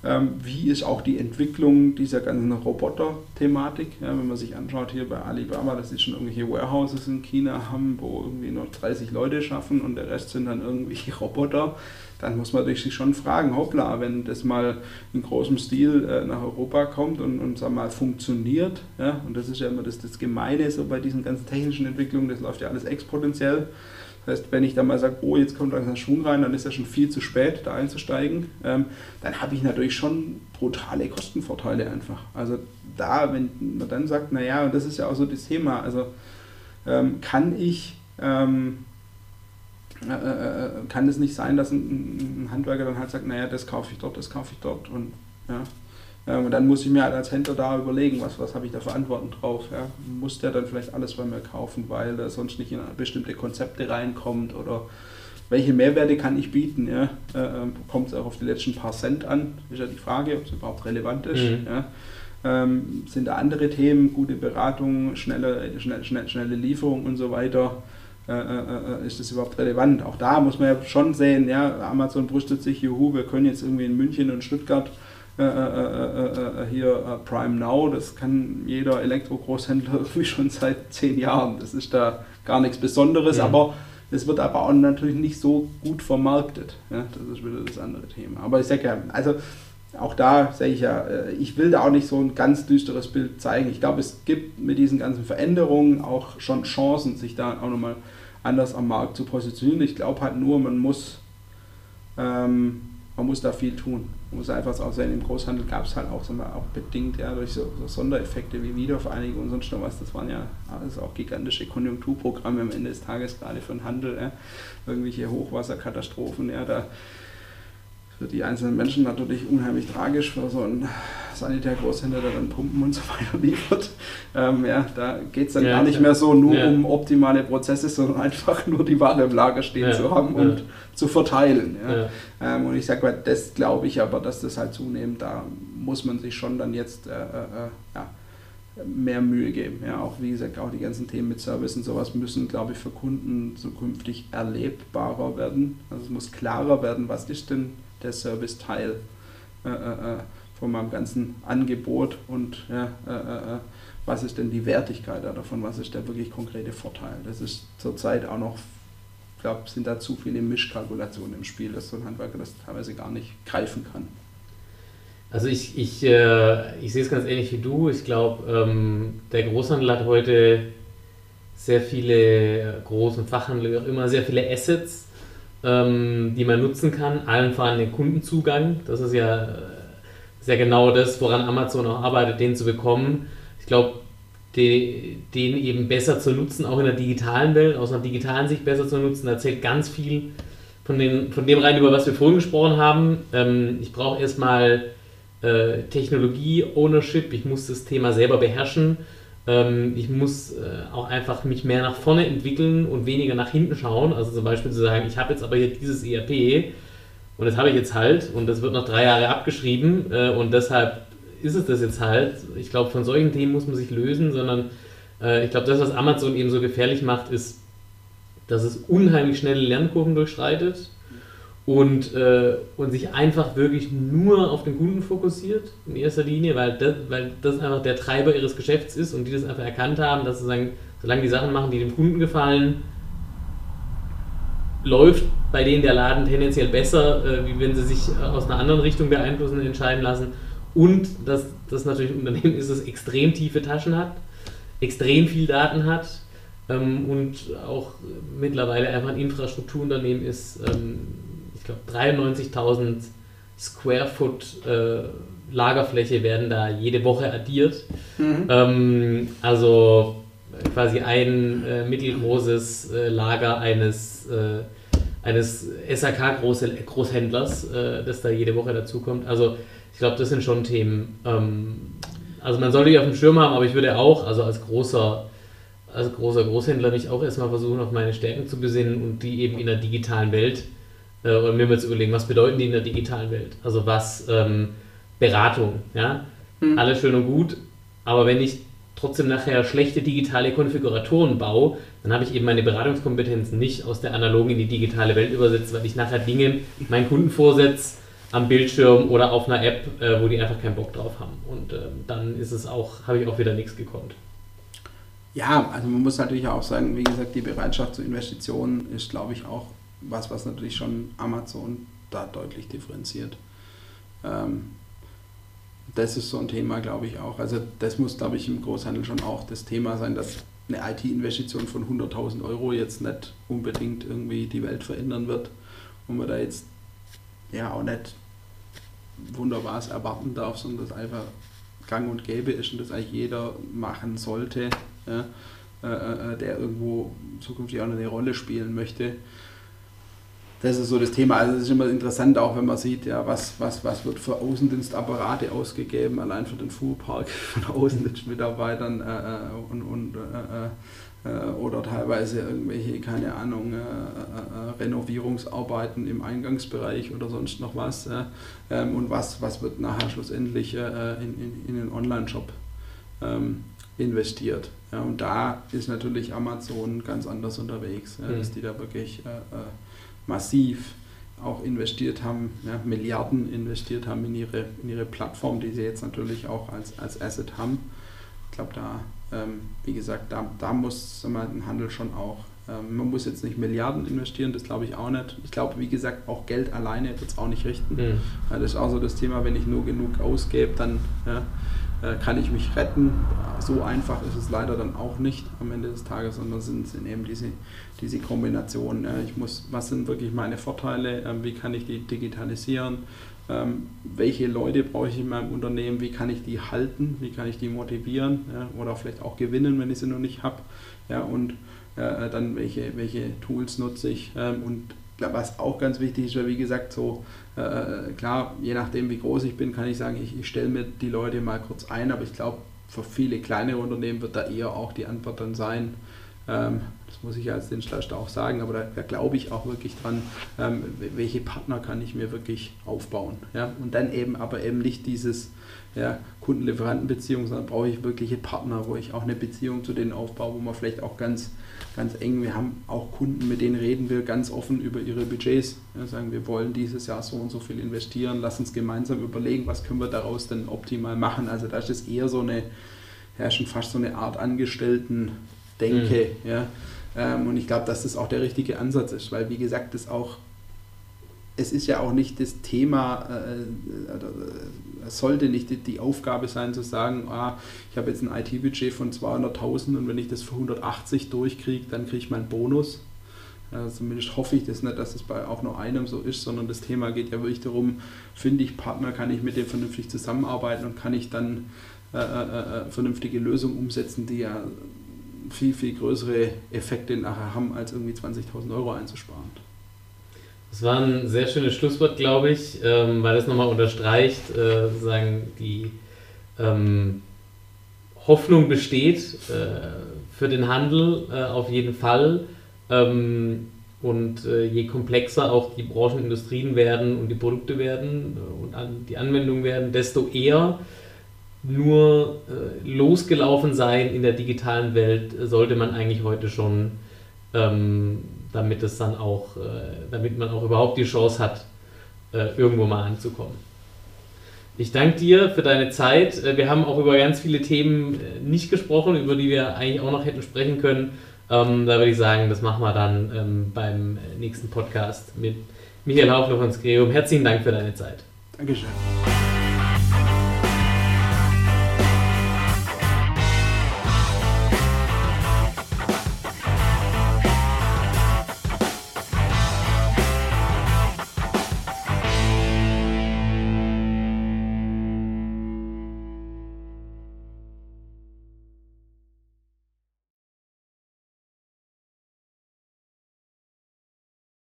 Ähm, wie ist auch die Entwicklung dieser ganzen Roboter-Thematik? Ja, wenn man sich anschaut hier bei Alibaba, dass sie schon irgendwelche Warehouses in China haben, wo irgendwie nur 30 Leute schaffen und der Rest sind dann irgendwelche [LAUGHS] Roboter dann muss man sich schon fragen, hoppla, wenn das mal in großem Stil äh, nach Europa kommt und, und sag mal, funktioniert, ja, und das ist ja immer das, das Gemeine so bei diesen ganzen technischen Entwicklungen, das läuft ja alles exponentiell. Das heißt, wenn ich dann mal sage, oh, jetzt kommt langsam Schwung rein, dann ist ja schon viel zu spät, da einzusteigen. Ähm, dann habe ich natürlich schon brutale Kostenvorteile einfach. Also da, wenn man dann sagt, naja, und das ist ja auch so das Thema, also ähm, kann ich ähm, äh, äh, kann es nicht sein, dass ein, ein, Handwerker dann halt sagt, naja, das kaufe ich dort, das kaufe ich dort. Und, ja. Und dann muss ich mir halt als Händler da überlegen, was, was habe ich da für Antworten drauf. Ja. Muss der dann vielleicht alles bei mir kaufen, weil er sonst nicht in bestimmte Konzepte reinkommt oder welche Mehrwerte kann ich bieten? Ja? Äh, ähm, kommt es auch auf die letzten paar Cent an? Ist ja die Frage, ob es überhaupt relevant ist. Mhm. Ja? Ähm, sind da andere Themen, gute Beratung, schnelle, schnell, schnell, schnelle Lieferung und so weiter? Äh, äh, äh, ist das überhaupt relevant? Auch da muss man ja schon sehen, ja, Amazon brüstet sich, juhu, wir können jetzt irgendwie in München und Stuttgart äh, äh, hier Prime Now, das kann jeder Elektro-Großhändler [LAUGHS] irgendwie schon seit zehn Jahren. Das ist da gar nichts Besonderes, ja. aber es wird aber auch natürlich nicht so gut vermarktet. Ja, das ist wieder das andere Thema. Aber ich sage ja, also auch da sage ich ja, ich will da auch nicht so ein ganz düsteres Bild zeigen. Ich glaube, es gibt mit diesen ganzen Veränderungen auch schon Chancen, sich da auch nochmal anders am Markt zu positionieren. Ich glaube halt nur, man muss, ähm, man muss da viel tun. Man muss einfach auch sehen, im Großhandel gab es halt auch, sagen wir, auch bedingt ja, durch so, so, Sondereffekte wie Wiedervereinigung und sonst noch was. Das waren ja alles auch gigantische Konjunkturprogramme am Ende des Tages, gerade für den Handel. Ja. Irgendwelche Hochwasserkatastrophen, ja, da für die einzelnen Menschen natürlich unheimlich tragisch, für so einen Sanitärgroßhändler, der dann Pumpen und so weiter [LAUGHS] liefert. Ähm, ja, da geht es dann ja, gar nicht mehr so nur ja. um optimale Prozesse, sondern einfach nur die Ware im Lager stehen zu haben und zu verteilen. Ähm, und ich sage mal, das glaube ich aber, dass das halt zunehmend, da muss man sich schon dann jetzt äh, äh, ja, mehr Mühe geben. Ja, auch wie gesagt, auch die ganzen Themen mit Service und sowas müssen, glaube ich, für Kunden zukünftig erlebbarer werden. Also es muss klarer werden, was ist denn der Serviceteil äh, äh, äh, von meinem ganzen Angebot und ja, äh, äh, was ist denn die Wertigkeit davon, was ist der wirklich konkrete Vorteil. Das ist zurzeit auch noch, ich glaube, sind da zu viele Mischkalkulationen im Spiel, dass so ein Handwerker das teilweise gar nicht greifen kann. Also ich, ich, äh, ich sehe es ganz ähnlich wie du. Ich glaube, ähm, der Großhandel hat heute sehr viele großen Fachhandel, auch immer, sehr viele Assets, ähm, die man nutzen kann, allen voran den Kundenzugang. Das ist ja sehr genau das, woran Amazon auch arbeitet, den zu bekommen. Ich glaube, den, eben besser zu nutzen, auch in der digitalen Welt, aus einer digitalen Sicht besser zu nutzen, da zählt ganz viel von, den, von dem rein, über was wir vorhin gesprochen haben. Ähm, ich brauche erstmal äh, Technologie-Ownership, ich muss das Thema selber beherrschen ähm, ich muss äh, auch einfach mich mehr nach vorne entwickeln und weniger nach hinten schauen. Also zum Beispiel zu sagen, ich habe jetzt aber hier dieses ERP und das habe ich jetzt halt und das wird noch drei Jahre abgeschrieben äh, und deshalb ist es das jetzt halt. Ich glaube, von solchen Themen muss man sich lösen, sondern äh, ich glaube, das, was Amazon eben so gefährlich macht, ist, dass es unheimlich schnelle Lernkurven durchschreitet und, äh, und sich einfach wirklich nur auf den Kunden fokussiert in erster Linie, weil das, weil das einfach der Treiber ihres Geschäfts ist und die das einfach erkannt haben, dass sie sagen, solange die Sachen machen, die dem Kunden gefallen, läuft bei denen der Laden tendenziell besser, äh, wie wenn sie sich aus einer anderen Richtung beeinflussen entscheiden lassen. Und dass das natürlich ein Unternehmen ist, das extrem tiefe Taschen hat, extrem viel Daten hat ähm, und auch mittlerweile einfach ein Infrastrukturunternehmen ist, ähm, glaube 93.000 Square Foot äh, Lagerfläche werden da jede Woche addiert. Mhm. Ähm, also quasi ein äh, mittelgroßes äh, Lager eines, äh, eines SAK-Großhändlers, äh, das da jede Woche dazukommt. Also ich glaube, das sind schon Themen. Ähm, also man sollte die auf dem Schirm haben, aber ich würde auch, also als großer, als großer Großhändler mich auch erstmal versuchen, auf meine Stärken zu besinnen und die eben in der digitalen Welt, äh, oder mir mal zu überlegen, was bedeuten die in der digitalen Welt? Also was ähm, Beratung, ja, hm. alles schön und gut, aber wenn ich trotzdem nachher schlechte digitale Konfiguratoren baue, dann habe ich eben meine Beratungskompetenz nicht aus der analogen in die digitale Welt übersetzt, weil ich nachher Dinge meinen Kunden vorsetze am Bildschirm oder auf einer App, äh, wo die einfach keinen Bock drauf haben. Und äh, dann ist es auch, habe ich auch wieder nichts gekonnt. Ja, also man muss natürlich auch sagen, wie gesagt, die Bereitschaft zur Investition ist, glaube ich, auch was, was natürlich schon Amazon da deutlich differenziert. Ähm, das ist so ein Thema, glaube ich auch. Also das muss, glaube ich, im Großhandel schon auch das Thema sein, dass eine IT-Investition von 100.000 Euro jetzt nicht unbedingt irgendwie die Welt verändern wird und man da jetzt ja auch nicht Wunderbares erwarten darf, sondern das einfach gang und gäbe ist und das eigentlich jeder machen sollte, ja, äh, äh der irgendwo zukünftig auch eine Rolle spielen möchte das ist so das Thema. Also es ist immer interessant, auch wenn man sieht, ja, was, was, was wird für Außendienstapparate ausgegeben, allein für den Fuhrpark [LAUGHS] von Außendienstmitarbeitern äh, äh und, und äh, äh, äh, oder teilweise irgendwelche, keine Ahnung, äh, Renovierungsarbeiten im Eingangsbereich oder sonst noch was. Ähm, und was, was wird nachher schlussendlich in, in, in den Online-Shop ähm, investiert. Ja, und da ist natürlich Amazon ganz anders unterwegs, ja, dass mhm. die da wirklich massiv auch investiert haben, ja, Milliarden investiert haben in ihre, in ihre Plattform, die sie jetzt natürlich auch als, als Asset haben. Ich glaube, da, ähm, wie gesagt, da, da muss mal, ein Handel schon auch, ähm, man muss jetzt nicht Milliarden investieren, das glaube ich auch nicht. Ich glaube, wie gesagt, auch Geld alleine wird es auch nicht richten. Mhm. Das ist auch so das Thema, wenn ich nur genug ausgebe, dann ja, kann ich mich retten. So einfach ist es leider dann auch nicht am Ende des Tages, sondern sind, sind eben diese, diese Kombinationen. Ich muss, was sind wirklich meine Vorteile? Ähm, wie kann ich die digitalisieren? Ähm, welche Leute brauche ich in meinem Unternehmen? Wie kann ich die halten? Wie kann ich die motivieren? Oder vielleicht auch gewinnen, wenn ich sie noch nicht habe? und äh, dann welche, welche Tools nutze ich? Ähm, und was auch ganz wichtig ist, weil wie gesagt, so äh, klar, je nachdem wie groß ich bin, kann ich sagen, ich, ich stelle mir die Leute mal kurz ein, aber ich glaube, für viele kleine Unternehmen wird da eher auch die Antwort dann sein, ähm, das muss ich als Dienstleister auch sagen, aber da, da glaube ich auch wirklich dran, ähm, welche Partner kann ich mir wirklich aufbauen. Ja? Und dann eben aber eben nicht dieses ja, Kunden-Lieferanten-Beziehung, sondern brauche ich wirkliche Partner, wo ich auch eine Beziehung zu denen aufbaue, wo man vielleicht auch ganz ganz eng. Wir haben auch Kunden, mit denen reden wir ganz offen über ihre Budgets. Ja, sagen, wir wollen dieses Jahr so und so viel investieren, lass uns gemeinsam überlegen, was können wir daraus denn optimal machen. Also da ist es eher so eine, ja, schon fast so eine Art Angestellten-Denke. Mhm. Ja. Ähm, und ich glaube, dass das auch der richtige Ansatz ist, weil wie gesagt, das auch es ist ja auch nicht das Thema, äh, äh, es sollte nicht die, Aufgabe sein zu sagen, ah, ich habe jetzt ein IT-Budget von 200.000 und wenn ich das für 180 durchkriege, dann kriege ich meinen Bonus. Zumindest hoffe ich das nicht, dass es bei auch nur einem so ist, sondern das Thema geht ja wirklich darum, finde ich Partner, kann ich mit dem vernünftig zusammenarbeiten und kann ich dann äh, äh, äh vernünftige Lösungen umsetzen, die ja viel, viel größere Effekte nachher haben, als irgendwie 20.000 Euro einzusparen. Das war ein sehr schönes Schlusswort, glaube ich, ähm, weil es nochmal unterstreicht, äh, sozusagen die ähm, Hoffnung besteht äh, für den Handel äh, auf jeden Fall. Ähm, und äh, je komplexer auch die Branchenindustrien werden und die Produkte werden äh, und an, die Anwendungen werden, desto eher nur äh, losgelaufen sein in der digitalen Welt sollte man eigentlich heute schon ähm, damit es dann auch, äh, damit man auch überhaupt die Chance hat, äh, irgendwo mal anzukommen. Ich danke dir für deine Zeit. Äh, wir haben auch über ganz viele Themen nicht gesprochen, über die wir eigentlich auch noch hätten sprechen können. Ähm, da würde ich sagen, das machen wir dann ähm, beim nächsten Podcast mit Michael Haufler von Skreum. Herzlichen Dank für deine Zeit. Dankeschön.